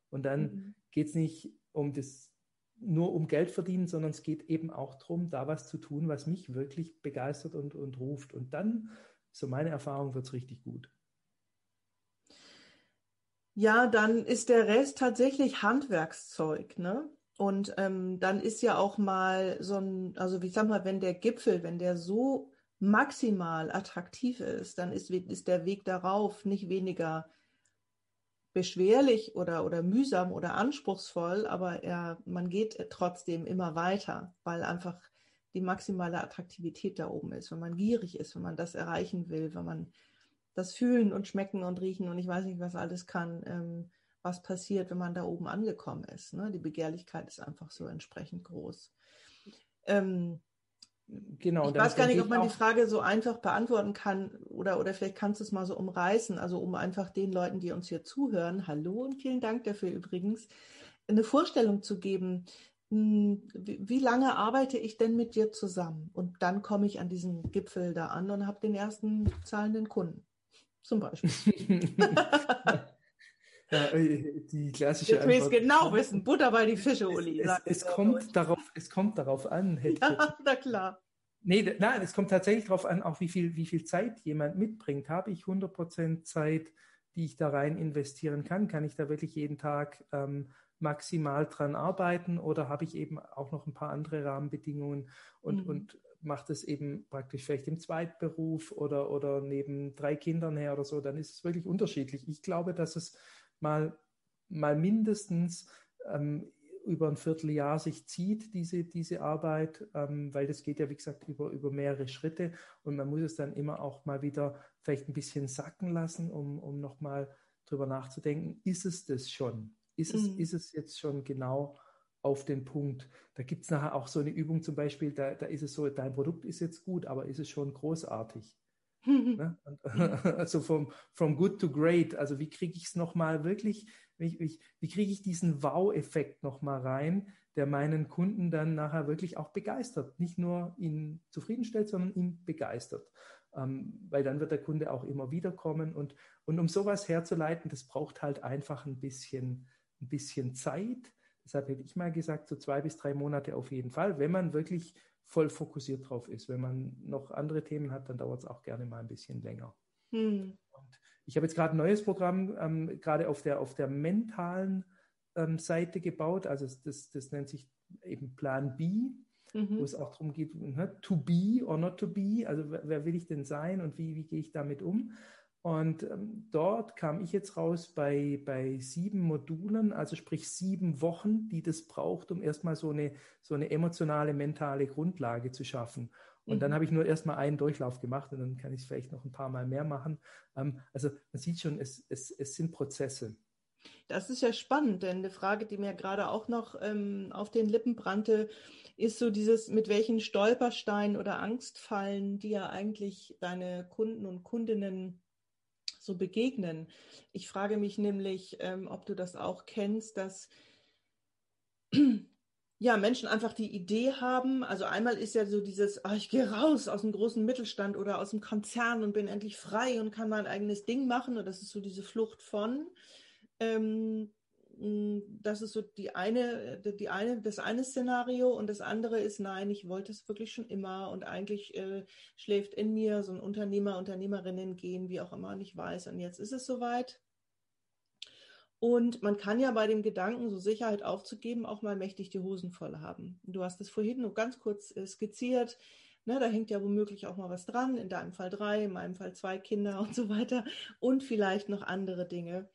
Und dann mhm. geht es nicht um das nur um Geld verdienen, sondern es geht eben auch darum, da was zu tun, was mich wirklich begeistert und, und ruft. Und dann, so meine Erfahrung, wird es richtig gut. Ja, dann ist der Rest tatsächlich Handwerkszeug, ne? Und ähm, dann ist ja auch mal so ein, also wie sag mal, wenn der Gipfel, wenn der so maximal attraktiv ist, dann ist, ist der Weg darauf nicht weniger beschwerlich oder, oder mühsam oder anspruchsvoll, aber er, man geht trotzdem immer weiter, weil einfach die maximale Attraktivität da oben ist, wenn man gierig ist, wenn man das erreichen will, wenn man das fühlen und schmecken und riechen und ich weiß nicht, was alles kann, ähm, was passiert, wenn man da oben angekommen ist. Ne? Die Begehrlichkeit ist einfach so entsprechend groß. Ähm, genau. Ich weiß gar nicht, ob man die Frage so einfach beantworten kann oder, oder vielleicht kannst du es mal so umreißen, also um einfach den Leuten, die uns hier zuhören, hallo und vielen Dank dafür übrigens, eine Vorstellung zu geben, hm, wie lange arbeite ich denn mit dir zusammen? Und dann komme ich an diesen Gipfel da an und habe den ersten zahlenden Kunden. Zum Beispiel. Ja, äh, die klassische Jetzt will ich genau wissen. Butter bei die Fische, Uli. Es, es, es kommt darauf, es kommt darauf an. Ja, na klar. Nee, nein, es kommt tatsächlich darauf an, auch wie viel, wie viel Zeit jemand mitbringt. Habe ich 100% Zeit, die ich da rein investieren kann? Kann ich da wirklich jeden Tag ähm, maximal dran arbeiten oder habe ich eben auch noch ein paar andere Rahmenbedingungen und, mhm. und mache das eben praktisch vielleicht im Zweitberuf oder, oder neben drei Kindern her oder so, dann ist es wirklich unterschiedlich. Ich glaube, dass es mal, mal mindestens ähm, über ein Vierteljahr sich zieht, diese, diese Arbeit, ähm, weil das geht ja, wie gesagt, über, über mehrere Schritte und man muss es dann immer auch mal wieder vielleicht ein bisschen sacken lassen, um, um nochmal drüber nachzudenken, ist es das schon? Ist es, mhm. ist es jetzt schon genau auf den Punkt? Da gibt es nachher auch so eine Übung zum Beispiel, da, da ist es so, dein Produkt ist jetzt gut, aber ist es schon großartig? Ne? Also vom from good to great. Also wie kriege ich es nochmal wirklich, wie, wie, wie kriege ich diesen Wow-Effekt nochmal rein, der meinen Kunden dann nachher wirklich auch begeistert. Nicht nur ihn zufriedenstellt, sondern ihn begeistert. Ähm, weil dann wird der Kunde auch immer wieder kommen. Und, und um sowas herzuleiten, das braucht halt einfach ein bisschen, ein bisschen Zeit. Deshalb hätte ich mal gesagt, so zwei bis drei Monate auf jeden Fall, wenn man wirklich voll fokussiert drauf ist. Wenn man noch andere Themen hat, dann dauert es auch gerne mal ein bisschen länger. Hm. ich habe jetzt gerade ein neues Programm ähm, gerade auf der, auf der mentalen ähm, Seite gebaut. Also das, das nennt sich eben Plan B, mhm. wo es auch darum geht, ne, to be or not to be. Also wer, wer will ich denn sein und wie, wie gehe ich damit um? Und ähm, dort kam ich jetzt raus bei, bei sieben Modulen, also sprich sieben Wochen, die das braucht, um erstmal so eine, so eine emotionale, mentale Grundlage zu schaffen. Und mhm. dann habe ich nur erstmal einen Durchlauf gemacht und dann kann ich es vielleicht noch ein paar Mal mehr machen. Ähm, also man sieht schon, es, es, es sind Prozesse. Das ist ja spannend, denn eine Frage, die mir gerade auch noch ähm, auf den Lippen brannte, ist so dieses, mit welchen Stolpersteinen oder Angstfallen, die ja eigentlich deine Kunden und Kundinnen so begegnen. Ich frage mich nämlich, ähm, ob du das auch kennst, dass ja, Menschen einfach die Idee haben, also einmal ist ja so dieses, ach, ich gehe raus aus dem großen Mittelstand oder aus dem Konzern und bin endlich frei und kann mein eigenes Ding machen. Und das ist so diese Flucht von. Ähm, hm, das ist so die eine, äh, die eine, das eine Szenario und das andere ist, nein, ich wollte es wirklich schon immer und eigentlich äh, schläft in mir so ein Unternehmer, Unternehmerinnen gehen, wie auch immer, und ich weiß, und jetzt ist es soweit. Und man kann ja bei dem Gedanken, so Sicherheit aufzugeben, auch mal mächtig die Hosen voll haben. Du hast es vorhin nur ganz kurz äh, skizziert. Ne, da hängt ja womöglich auch mal was dran. In deinem Fall drei, in meinem Fall zwei Kinder und so weiter. Und vielleicht noch andere Dinge.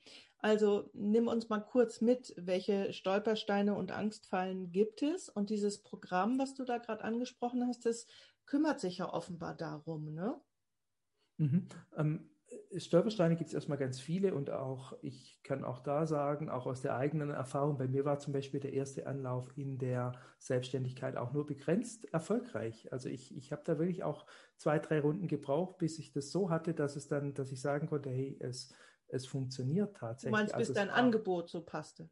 Also nimm uns mal kurz mit, welche Stolpersteine und Angstfallen gibt es? Und dieses Programm, was du da gerade angesprochen hast, das kümmert sich ja offenbar darum, ne? Mhm. Ähm, Stolpersteine gibt es erstmal ganz viele und auch, ich kann auch da sagen, auch aus der eigenen Erfahrung, bei mir war zum Beispiel der erste Anlauf in der Selbstständigkeit auch nur begrenzt erfolgreich. Also ich, ich habe da wirklich auch zwei, drei Runden gebraucht, bis ich das so hatte, dass es dann, dass ich sagen konnte, hey, es, es funktioniert tatsächlich. Du meinst, bis also dein Angebot so passte?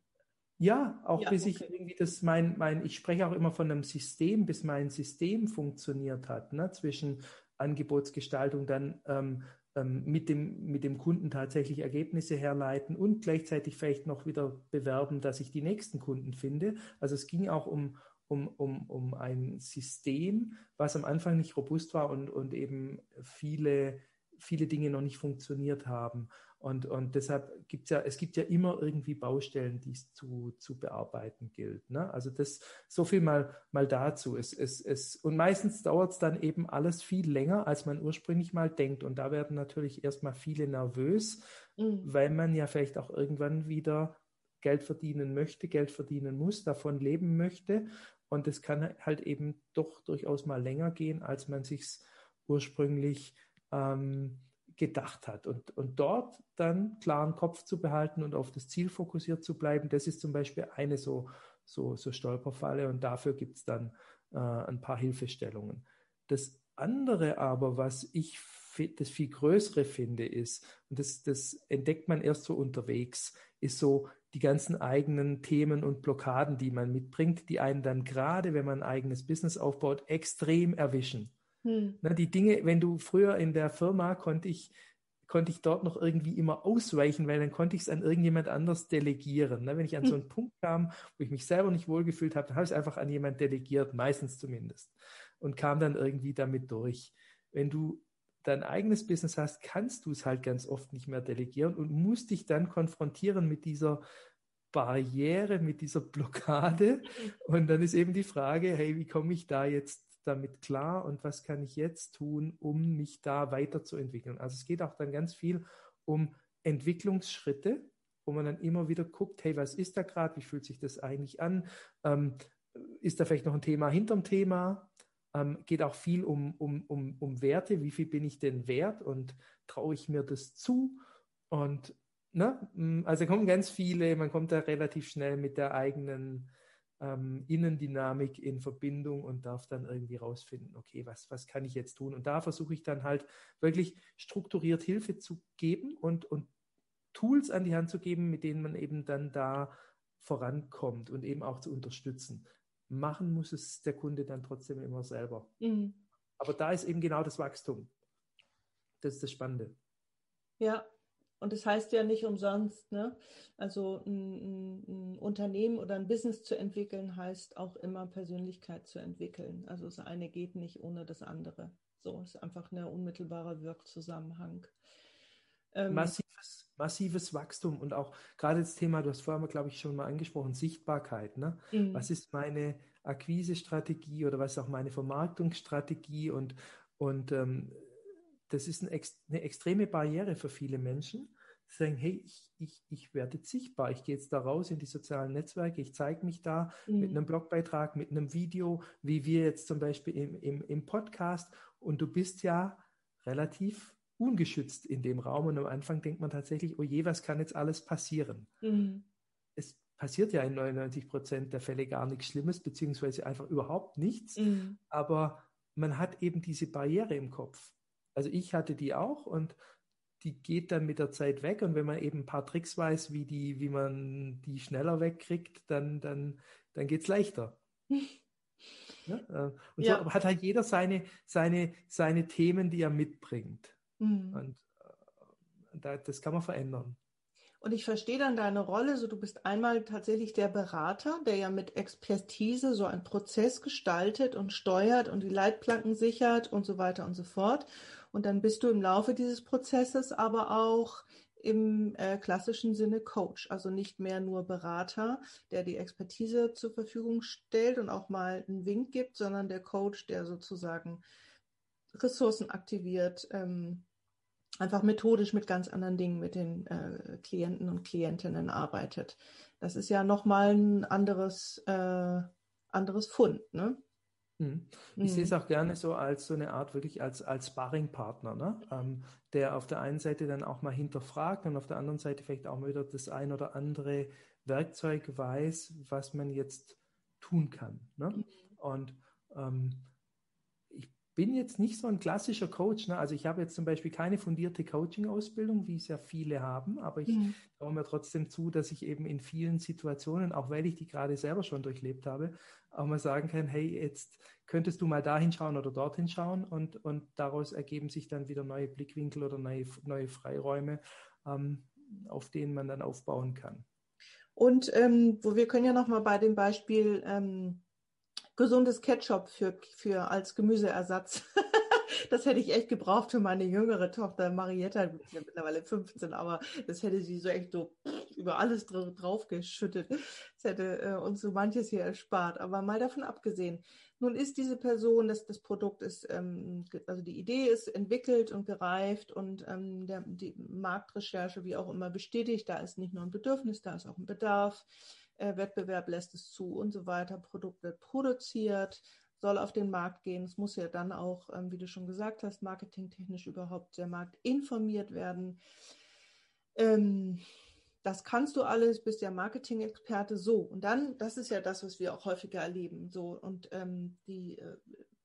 Ja, auch ja, bis okay. ich irgendwie das mein, mein, ich spreche auch immer von einem System, bis mein System funktioniert hat, ne, zwischen Angebotsgestaltung, dann ähm, ähm, mit, dem, mit dem Kunden tatsächlich Ergebnisse herleiten und gleichzeitig vielleicht noch wieder bewerben, dass ich die nächsten Kunden finde. Also es ging auch um, um, um, um ein System, was am Anfang nicht robust war und, und eben viele, viele Dinge noch nicht funktioniert haben. Und, und deshalb gibt es ja, es gibt ja immer irgendwie Baustellen, die es zu, zu bearbeiten gilt. Ne? Also das, so viel mal, mal dazu. Es, es, es, und meistens dauert es dann eben alles viel länger, als man ursprünglich mal denkt. Und da werden natürlich erstmal viele nervös, mhm. weil man ja vielleicht auch irgendwann wieder Geld verdienen möchte, Geld verdienen muss, davon leben möchte. Und es kann halt eben doch durchaus mal länger gehen, als man sich ursprünglich ähm, gedacht hat. Und, und dort dann klaren Kopf zu behalten und auf das Ziel fokussiert zu bleiben, das ist zum Beispiel eine so, so, so Stolperfalle und dafür gibt es dann äh, ein paar Hilfestellungen. Das andere aber, was ich das viel Größere finde, ist, und das, das entdeckt man erst so unterwegs, ist so die ganzen eigenen Themen und Blockaden, die man mitbringt, die einen dann gerade, wenn man ein eigenes Business aufbaut, extrem erwischen. Hm. Na, die Dinge, wenn du früher in der Firma konnte ich, konnte ich dort noch irgendwie immer ausweichen, weil dann konnte ich es an irgendjemand anders delegieren. Na, wenn ich an hm. so einen Punkt kam, wo ich mich selber nicht wohlgefühlt habe, dann habe ich es einfach an jemand delegiert, meistens zumindest, und kam dann irgendwie damit durch. Wenn du dein eigenes Business hast, kannst du es halt ganz oft nicht mehr delegieren und musst dich dann konfrontieren mit dieser Barriere, mit dieser Blockade. Mhm. Und dann ist eben die Frage, hey, wie komme ich da jetzt damit klar und was kann ich jetzt tun, um mich da weiterzuentwickeln. Also es geht auch dann ganz viel um Entwicklungsschritte, wo man dann immer wieder guckt, hey, was ist da gerade, wie fühlt sich das eigentlich an? Ähm, ist da vielleicht noch ein Thema hinterm Thema? Ähm, geht auch viel um, um, um, um Werte, wie viel bin ich denn wert und traue ich mir das zu? Und ne, also kommen ganz viele, man kommt da relativ schnell mit der eigenen ähm, Innendynamik in Verbindung und darf dann irgendwie rausfinden, okay, was, was kann ich jetzt tun? Und da versuche ich dann halt wirklich strukturiert Hilfe zu geben und, und Tools an die Hand zu geben, mit denen man eben dann da vorankommt und eben auch zu unterstützen. Machen muss es der Kunde dann trotzdem immer selber. Mhm. Aber da ist eben genau das Wachstum. Das ist das Spannende. Ja, und das heißt ja nicht umsonst, ne? Also ein, ein, Unternehmen oder ein Business zu entwickeln, heißt auch immer Persönlichkeit zu entwickeln. Also das eine geht nicht ohne das andere. So ist einfach ein unmittelbarer Wirkzusammenhang. Ähm, massives, massives Wachstum und auch gerade das Thema, du hast vorher, glaube ich, schon mal angesprochen, Sichtbarkeit. Ne? Mhm. Was ist meine Akquisestrategie oder was ist auch meine Vermarktungsstrategie und, und ähm, das ist ein, eine extreme Barriere für viele Menschen. Sagen, hey, ich, ich, ich werde jetzt sichtbar. Ich gehe jetzt da raus in die sozialen Netzwerke, ich zeige mich da mhm. mit einem Blogbeitrag, mit einem Video, wie wir jetzt zum Beispiel im, im, im Podcast. Und du bist ja relativ ungeschützt in dem Raum. Und am Anfang denkt man tatsächlich, oh je, was kann jetzt alles passieren? Mhm. Es passiert ja in 99 Prozent der Fälle gar nichts Schlimmes, beziehungsweise einfach überhaupt nichts. Mhm. Aber man hat eben diese Barriere im Kopf. Also ich hatte die auch und die geht dann mit der Zeit weg und wenn man eben ein paar Tricks weiß, wie, die, wie man die schneller wegkriegt, dann, dann, dann geht es leichter. ja, äh, und ja. so hat halt jeder seine, seine, seine Themen, die er mitbringt. Mhm. Und äh, das kann man verändern. Und ich verstehe dann deine Rolle, so du bist einmal tatsächlich der Berater, der ja mit Expertise so einen Prozess gestaltet und steuert und die Leitplanken sichert und so weiter und so fort. Und dann bist du im Laufe dieses Prozesses aber auch im äh, klassischen Sinne Coach, also nicht mehr nur Berater, der die Expertise zur Verfügung stellt und auch mal einen Wink gibt, sondern der Coach, der sozusagen Ressourcen aktiviert, ähm, einfach methodisch mit ganz anderen Dingen mit den äh, Klienten und Klientinnen arbeitet. Das ist ja nochmal ein anderes, äh, anderes Fund. Ne? Mhm. Ich mhm. sehe es auch gerne so als so eine Art wirklich als, als Sparringpartner, ne? Ähm, der auf der einen Seite dann auch mal hinterfragt und auf der anderen Seite vielleicht auch mal wieder das ein oder andere Werkzeug weiß, was man jetzt tun kann. Ne? Mhm. Und ähm, bin jetzt nicht so ein klassischer Coach. Ne? Also ich habe jetzt zum Beispiel keine fundierte Coaching-Ausbildung, wie es ja viele haben, aber ich mhm. traue mir trotzdem zu, dass ich eben in vielen Situationen, auch weil ich die gerade selber schon durchlebt habe, auch mal sagen kann, hey, jetzt könntest du mal dahin schauen oder dorthin schauen und, und daraus ergeben sich dann wieder neue Blickwinkel oder neue, neue Freiräume, ähm, auf denen man dann aufbauen kann. Und ähm, wo wir können ja noch mal bei dem Beispiel ähm, gesundes Ketchup für, für als Gemüseersatz. das hätte ich echt gebraucht für meine jüngere Tochter Marietta, die ist ja mittlerweile 15, aber das hätte sie so echt so über alles drauf geschüttet. Das hätte äh, uns so manches hier erspart. Aber mal davon abgesehen, nun ist diese Person, das, das Produkt ist, ähm, also die Idee ist entwickelt und gereift und ähm, der, die Marktrecherche, wie auch immer, bestätigt, da ist nicht nur ein Bedürfnis, da ist auch ein Bedarf äh, Wettbewerb lässt es zu und so weiter. Produkt wird produziert, soll auf den Markt gehen. Es muss ja dann auch, ähm, wie du schon gesagt hast, marketingtechnisch überhaupt der Markt informiert werden. Ähm, das kannst du alles, bist ja Marketing-Experte. So, und dann, das ist ja das, was wir auch häufiger erleben. So, und ähm, die äh,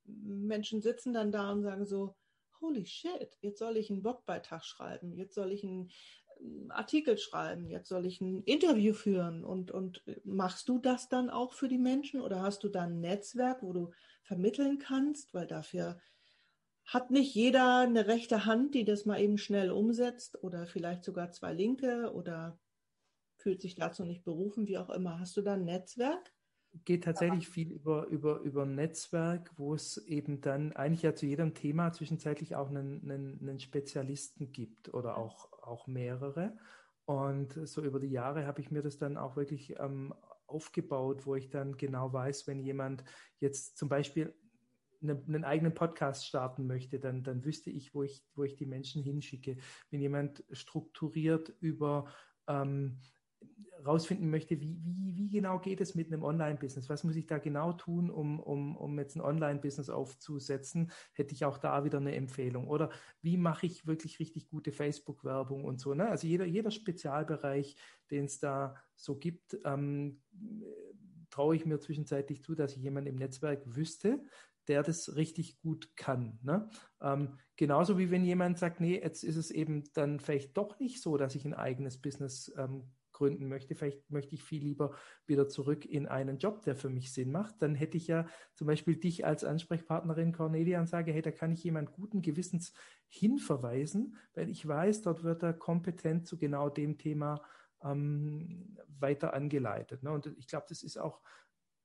Menschen sitzen dann da und sagen so, holy shit, jetzt soll ich einen Blogbeitrag schreiben, jetzt soll ich einen Artikel schreiben, jetzt soll ich ein Interview führen. Und, und machst du das dann auch für die Menschen? Oder hast du da ein Netzwerk, wo du vermitteln kannst, weil dafür hat nicht jeder eine rechte Hand, die das mal eben schnell umsetzt. Oder vielleicht sogar zwei linke. Oder fühlt sich dazu nicht berufen, wie auch immer. Hast du da ein Netzwerk? Geht tatsächlich viel über, über, über ein Netzwerk, wo es eben dann eigentlich ja zu jedem Thema zwischenzeitlich auch einen, einen, einen Spezialisten gibt oder auch, auch mehrere. Und so über die Jahre habe ich mir das dann auch wirklich ähm, aufgebaut, wo ich dann genau weiß, wenn jemand jetzt zum Beispiel eine, einen eigenen Podcast starten möchte, dann, dann wüsste ich wo, ich, wo ich die Menschen hinschicke. Wenn jemand strukturiert über ähm, rausfinden möchte, wie, wie, wie genau geht es mit einem Online-Business? Was muss ich da genau tun, um, um, um jetzt ein Online-Business aufzusetzen? Hätte ich auch da wieder eine Empfehlung. Oder wie mache ich wirklich richtig gute Facebook-Werbung und so? Ne? Also jeder, jeder Spezialbereich, den es da so gibt, ähm, traue ich mir zwischenzeitlich zu, dass ich jemanden im Netzwerk wüsste, der das richtig gut kann. Ne? Ähm, genauso wie wenn jemand sagt, nee, jetzt ist es eben dann vielleicht doch nicht so, dass ich ein eigenes Business ähm, gründen möchte, vielleicht möchte ich viel lieber wieder zurück in einen Job, der für mich Sinn macht, dann hätte ich ja zum Beispiel dich als Ansprechpartnerin Cornelia und sage, hey, da kann ich jemand guten Gewissens hinverweisen, weil ich weiß, dort wird er kompetent zu genau dem Thema ähm, weiter angeleitet. Ne? Und ich glaube, das ist auch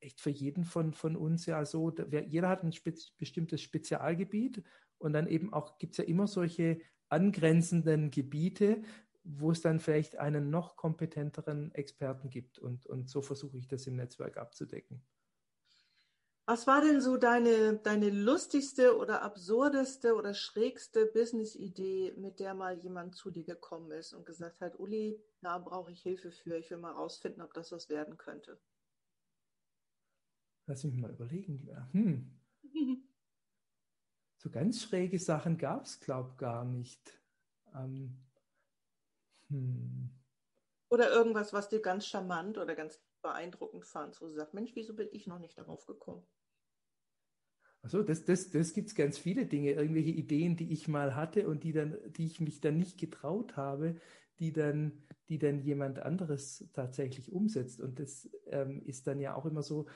echt für jeden von, von uns ja so, da, jeder hat ein spez bestimmtes Spezialgebiet und dann eben auch gibt es ja immer solche angrenzenden Gebiete, wo es dann vielleicht einen noch kompetenteren Experten gibt. Und, und so versuche ich das im Netzwerk abzudecken. Was war denn so deine, deine lustigste oder absurdeste oder schrägste Business-Idee, mit der mal jemand zu dir gekommen ist und gesagt hat, Uli, da brauche ich Hilfe für, ich will mal rausfinden, ob das was werden könnte? Lass mich mal überlegen. Hm. so ganz schräge Sachen gab es, glaube ich, gar nicht. Ähm, hm. Oder irgendwas, was dir ganz charmant oder ganz beeindruckend fand, wo du sagst, Mensch, wieso bin ich noch nicht darauf gekommen? Also das, das, das gibt es ganz viele Dinge, irgendwelche Ideen, die ich mal hatte und die dann, die ich mich dann nicht getraut habe, die dann, die dann jemand anderes tatsächlich umsetzt. Und das ähm, ist dann ja auch immer so,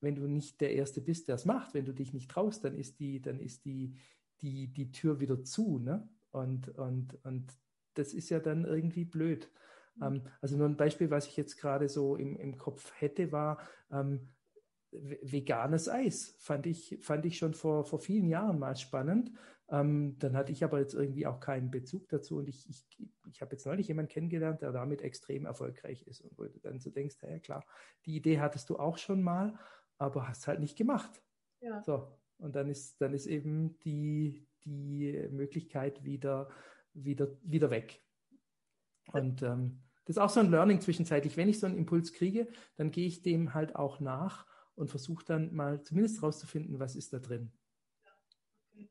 wenn du nicht der Erste bist, der es macht, wenn du dich nicht traust, dann ist die, dann ist die, die, die Tür wieder zu. Ne? Und, und, und das ist ja dann irgendwie blöd. Mhm. Ähm, also nur ein Beispiel, was ich jetzt gerade so im, im Kopf hätte, war ähm, veganes Eis. Fand ich, fand ich schon vor, vor vielen Jahren mal spannend. Ähm, dann hatte ich aber jetzt irgendwie auch keinen Bezug dazu und ich, ich, ich habe jetzt neulich jemanden kennengelernt, der damit extrem erfolgreich ist und wo du dann so denkst, ja klar, die Idee hattest du auch schon mal, aber hast halt nicht gemacht. Ja. So, und dann ist, dann ist eben die, die Möglichkeit wieder wieder, wieder weg. Und ähm, das ist auch so ein Learning zwischenzeitlich. Wenn ich so einen Impuls kriege, dann gehe ich dem halt auch nach und versuche dann mal zumindest rauszufinden, was ist da drin. okay.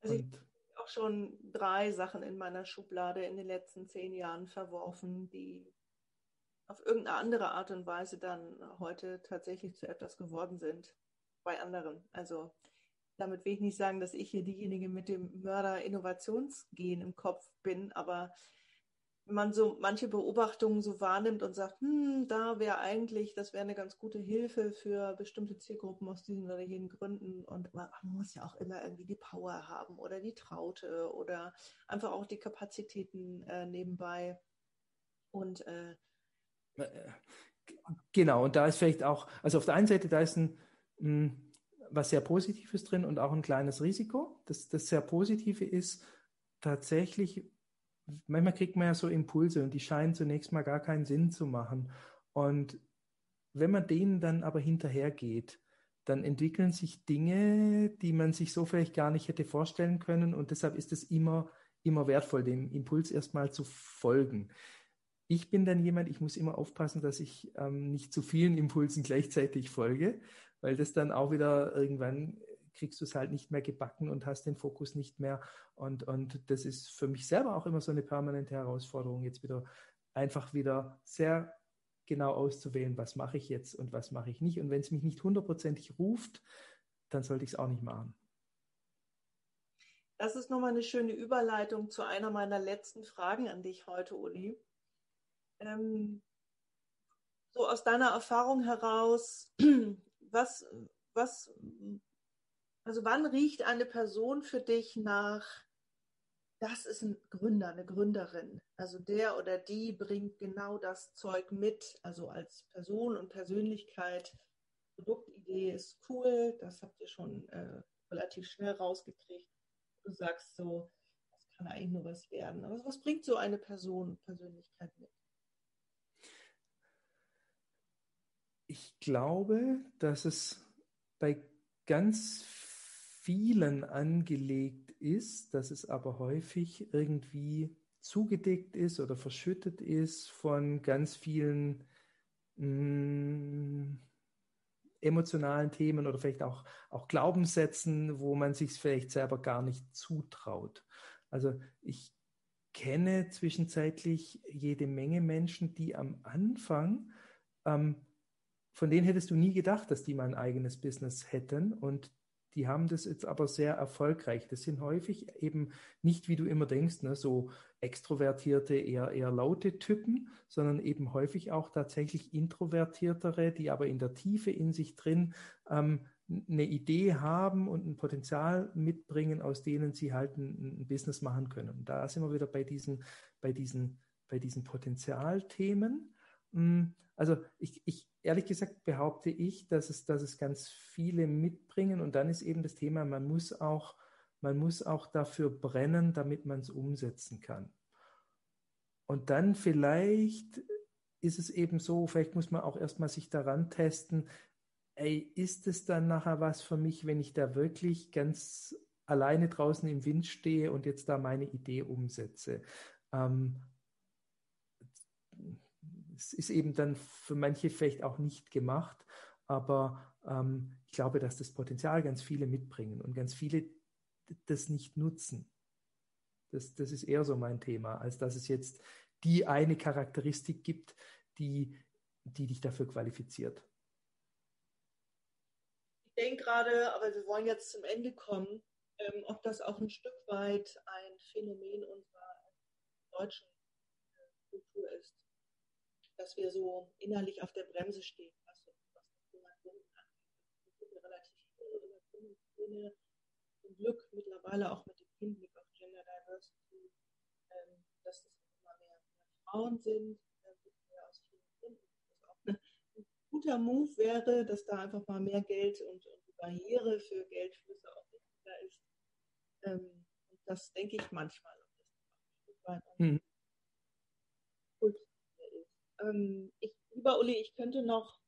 Also ich habe auch schon drei Sachen in meiner Schublade in den letzten zehn Jahren verworfen, die auf irgendeine andere Art und Weise dann heute tatsächlich zu etwas geworden sind bei anderen. Also damit will ich nicht sagen, dass ich hier diejenige mit dem Mörder-Innovationsgen im Kopf bin, aber man so manche Beobachtungen so wahrnimmt und sagt, hm, da wäre eigentlich, das wäre eine ganz gute Hilfe für bestimmte Zielgruppen aus diesen oder jenen Gründen. Und man, muss ja auch immer irgendwie die Power haben oder die Traute oder einfach auch die Kapazitäten äh, nebenbei. Und äh, genau, und da ist vielleicht auch, also auf der einen Seite, da ist ein, hm, was sehr Positives drin und auch ein kleines Risiko. Das, das sehr Positive ist tatsächlich, manchmal kriegt man ja so Impulse und die scheinen zunächst mal gar keinen Sinn zu machen. Und wenn man denen dann aber hinterhergeht, dann entwickeln sich Dinge, die man sich so vielleicht gar nicht hätte vorstellen können. Und deshalb ist es immer, immer wertvoll, dem Impuls erstmal zu folgen. Ich bin dann jemand, ich muss immer aufpassen, dass ich ähm, nicht zu vielen Impulsen gleichzeitig folge, weil das dann auch wieder irgendwann kriegst du es halt nicht mehr gebacken und hast den Fokus nicht mehr. Und, und das ist für mich selber auch immer so eine permanente Herausforderung, jetzt wieder einfach wieder sehr genau auszuwählen, was mache ich jetzt und was mache ich nicht. Und wenn es mich nicht hundertprozentig ruft, dann sollte ich es auch nicht machen. Das ist nochmal eine schöne Überleitung zu einer meiner letzten Fragen an dich heute, Uli. Ähm, so aus deiner Erfahrung heraus, was, was, also wann riecht eine Person für dich nach, das ist ein Gründer, eine Gründerin. Also der oder die bringt genau das Zeug mit, also als Person und Persönlichkeit. Produktidee ist cool, das habt ihr schon äh, relativ schnell rausgekriegt. Du sagst so, das kann eigentlich nur was werden. Aber was bringt so eine Person, Persönlichkeit mit? Ich glaube, dass es bei ganz vielen angelegt ist, dass es aber häufig irgendwie zugedeckt ist oder verschüttet ist von ganz vielen mh, mm, emotionalen Themen oder vielleicht auch, auch Glaubenssätzen, wo man sich vielleicht selber gar nicht zutraut. Also ich kenne zwischenzeitlich jede Menge Menschen, die am Anfang ähm, von denen hättest du nie gedacht, dass die mal ein eigenes Business hätten und die haben das jetzt aber sehr erfolgreich. Das sind häufig eben nicht, wie du immer denkst, ne, so extrovertierte, eher, eher laute Typen, sondern eben häufig auch tatsächlich introvertiertere, die aber in der Tiefe in sich drin ähm, eine Idee haben und ein Potenzial mitbringen, aus denen sie halt ein, ein Business machen können. Und da sind wir wieder bei diesen, bei diesen, bei diesen Potenzialthemen. Hm, also ich, ich, ehrlich gesagt behaupte ich, dass es, dass es ganz viele mitbringen und dann ist eben das Thema, man muss auch, man muss auch dafür brennen, damit man es umsetzen kann. Und dann vielleicht ist es eben so, vielleicht muss man auch erstmal sich daran testen, ey, ist es dann nachher was für mich, wenn ich da wirklich ganz alleine draußen im Wind stehe und jetzt da meine Idee umsetze? Ähm, es ist eben dann für manche vielleicht auch nicht gemacht, aber ähm, ich glaube, dass das Potenzial ganz viele mitbringen und ganz viele das nicht nutzen. Das, das ist eher so mein Thema, als dass es jetzt die eine Charakteristik gibt, die, die dich dafür qualifiziert. Ich denke gerade, aber wir wollen jetzt zum Ende kommen, ähm, ob das auch ein Stück weit ein Phänomen unserer deutschen Kultur ist dass wir so innerlich auf der Bremse stehen, was, was Gründen angeht. Es gibt relativ viele Gründungsszene zum Glück mittlerweile auch mit dem Hinblick auf Gender Diversity, ähm, dass es immer mehr, mehr Frauen sind, äh, aus vielen Gründen. Das auch eine, ein guter Move wäre, dass da einfach mal mehr Geld und, und die Barriere für Geldflüsse auch wichtiger ist. Ähm, und das denke ich manchmal. Und das ist auch ein Stück weit mhm. Ähm, ich, lieber Uli, ich könnte noch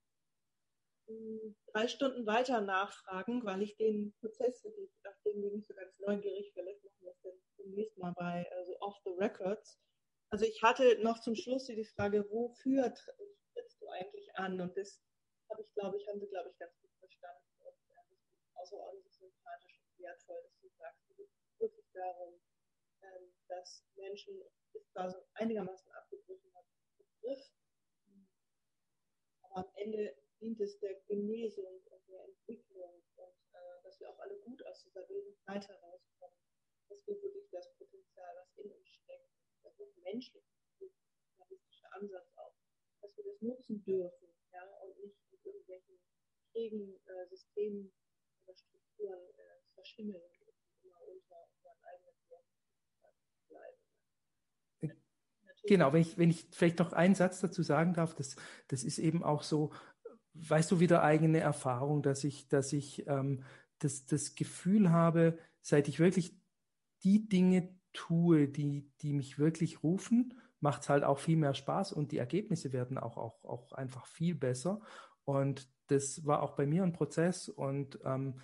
hm, drei Stunden weiter nachfragen, weil ich den Prozess, nachdem bin ich so ganz neugierig, vielleicht machen wir es dann demnächst mal bei also Off the Records. Also ich hatte noch zum Schluss die Frage, wofür trittst du eigentlich an? Und das habe ich, glaube ich, haben sie, glaube ich, ganz gut verstanden. Und äh, das ist außerordentlich sympathisch und wertvoll, dass du sagst, es geht wirklich darum, ähm, dass Menschen, ist da so einigermaßen abgebrüchener Begriff, am Ende dient es der Genesung und der Entwicklung und äh, dass wir auch alle gut aus dieser Bildung weiter rauskommen. Dass wir wirklich das Potenzial, was in uns steckt, das ist menschlich, realistischer Ansatz auch, dass wir das nutzen dürfen ja, und nicht in irgendwelchen schrägen äh, Systemen oder Strukturen äh, verschimmeln und immer unter unseren eigenen Werten bleiben. Genau, wenn ich, wenn ich vielleicht noch einen Satz dazu sagen darf, das, das ist eben auch so, weißt du, wieder eigene Erfahrung, dass ich, dass ich ähm, das, das Gefühl habe, seit ich wirklich die Dinge tue, die, die mich wirklich rufen, macht es halt auch viel mehr Spaß und die Ergebnisse werden auch, auch, auch einfach viel besser. Und das war auch bei mir ein Prozess und ähm,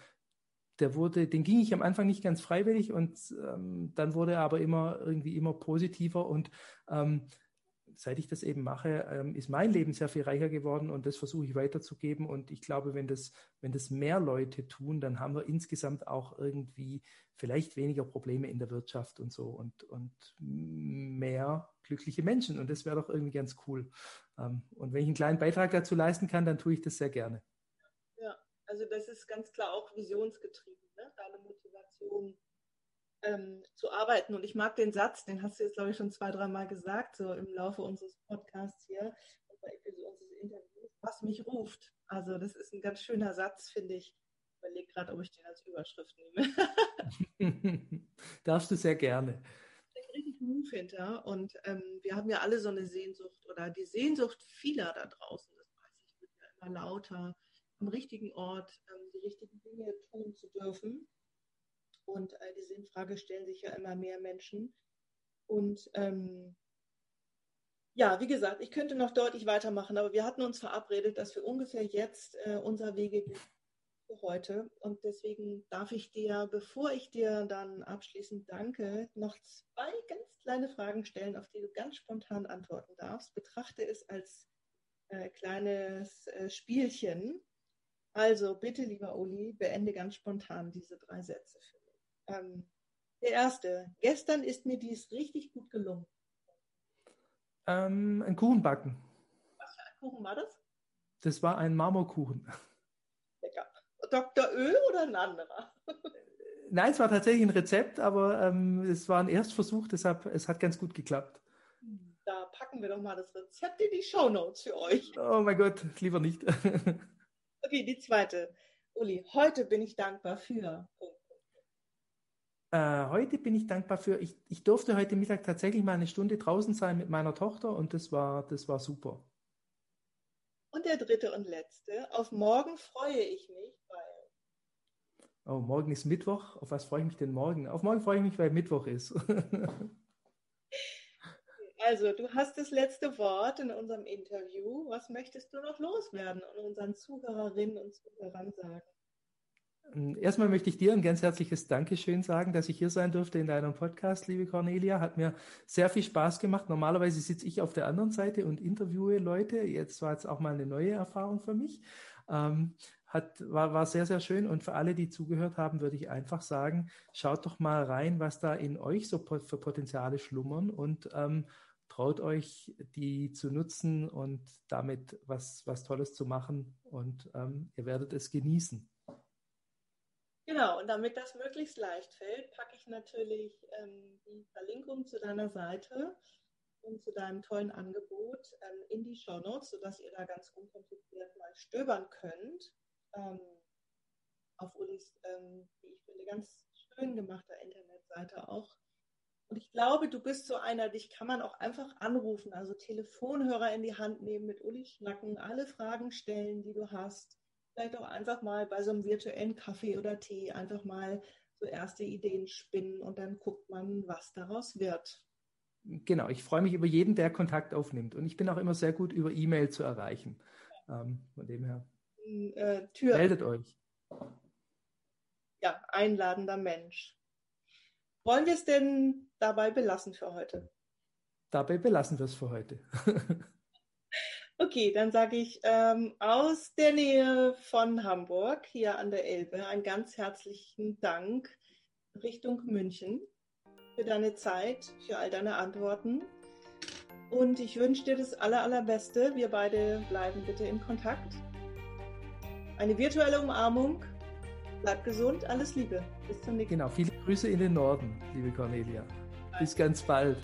der wurde, den ging ich am Anfang nicht ganz freiwillig und ähm, dann wurde er aber immer irgendwie immer positiver und ähm, seit ich das eben mache, ähm, ist mein Leben sehr viel reicher geworden und das versuche ich weiterzugeben. Und ich glaube, wenn das, wenn das mehr Leute tun, dann haben wir insgesamt auch irgendwie vielleicht weniger Probleme in der Wirtschaft und so und, und mehr glückliche Menschen. Und das wäre doch irgendwie ganz cool. Ähm, und wenn ich einen kleinen Beitrag dazu leisten kann, dann tue ich das sehr gerne. Also das ist ganz klar auch visionsgetrieben, ne? deine Motivation ähm, zu arbeiten. Und ich mag den Satz, den hast du jetzt, glaube ich, schon zwei, dreimal gesagt, so im Laufe unseres Podcasts hier, unseres Interviews, was mich ruft. Also das ist ein ganz schöner Satz, finde ich. Ich überlege gerade, ob ich den als Überschrift nehme. Darfst du sehr gerne. Da richtig Move hinter. Und ähm, wir haben ja alle so eine Sehnsucht oder die Sehnsucht vieler da draußen, das weiß ich, wird ja immer lauter, am richtigen Ort ähm, die richtigen Dinge tun zu dürfen. Und äh, diese Frage stellen sich ja immer mehr Menschen. Und ähm, ja, wie gesagt, ich könnte noch deutlich weitermachen, aber wir hatten uns verabredet, dass wir ungefähr jetzt äh, unser Wege für heute. Und deswegen darf ich dir, bevor ich dir dann abschließend danke, noch zwei ganz kleine Fragen stellen, auf die du ganz spontan antworten darfst. Betrachte es als äh, kleines äh, Spielchen. Also bitte, lieber Uli, beende ganz spontan diese drei Sätze für ähm, der erste. Gestern ist mir dies richtig gut gelungen. Ähm, ein Kuchen backen. Was für ein Kuchen war das? Das war ein Marmorkuchen. Lecker. Dr. Ö oder ein anderer? Nein, es war tatsächlich ein Rezept, aber ähm, es war ein Erstversuch, deshalb es hat ganz gut geklappt. Da packen wir doch mal das Rezept in die Show Notes für euch. Oh mein Gott, lieber nicht. okay, die zweite. Uli, heute bin ich dankbar für. Äh, heute bin ich dankbar für, ich, ich durfte heute Mittag tatsächlich mal eine Stunde draußen sein mit meiner Tochter und das war, das war super. Und der dritte und letzte, auf morgen freue ich mich, weil. Oh, morgen ist Mittwoch. Auf was freue ich mich denn morgen? Auf morgen freue ich mich, weil Mittwoch ist. also, du hast das letzte Wort in unserem Interview. Was möchtest du noch loswerden und unseren Zuhörerinnen und Zuhörern sagen? Ähm, erstmal möchte ich dir ein ganz herzliches Dankeschön sagen, dass ich hier sein durfte in deinem Podcast, liebe Cornelia. Hat mir sehr viel Spaß gemacht. Normalerweise sitze ich auf der anderen Seite und interviewe Leute. Jetzt war es auch mal eine neue Erfahrung für mich. Ähm, hat, war, war sehr, sehr schön. Und für alle, die zugehört haben, würde ich einfach sagen, schaut doch mal rein, was da in euch so für Potenziale schlummern und ähm, traut euch, die zu nutzen und damit was, was Tolles zu machen. Und ähm, ihr werdet es genießen. Genau, und damit das möglichst leicht fällt, packe ich natürlich ähm, die Verlinkung zu deiner Seite und zu deinem tollen Angebot ähm, in die Show Notes, sodass ihr da ganz unkompliziert mal stöbern könnt. Ähm, auf Ulis, ähm, wie ich finde, ganz schön gemachter Internetseite auch. Und ich glaube, du bist so einer, dich kann man auch einfach anrufen, also Telefonhörer in die Hand nehmen, mit Uli schnacken, alle Fragen stellen, die du hast vielleicht auch einfach mal bei so einem virtuellen Kaffee oder Tee einfach mal so erste Ideen spinnen und dann guckt man, was daraus wird. Genau, ich freue mich über jeden, der Kontakt aufnimmt. Und ich bin auch immer sehr gut über E-Mail zu erreichen. Ähm, von dem her. Äh, Tür. Meldet euch. Ja, einladender Mensch. Wollen wir es denn dabei belassen für heute? Dabei belassen wir es für heute. Okay, dann sage ich ähm, aus der Nähe von Hamburg, hier an der Elbe, einen ganz herzlichen Dank Richtung München für deine Zeit, für all deine Antworten. Und ich wünsche dir das aller, allerbeste. Wir beide bleiben bitte in Kontakt. Eine virtuelle Umarmung. Bleib gesund, alles Liebe. Bis zum nächsten Mal. Genau, viele Grüße in den Norden, liebe Cornelia. Bis ganz bald.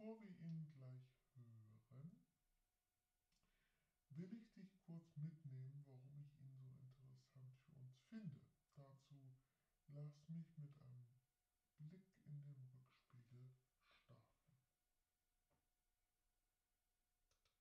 Bevor wir ihn gleich hören, will ich dich kurz mitnehmen, warum ich ihn so interessant für uns finde. Dazu lass mich mit einem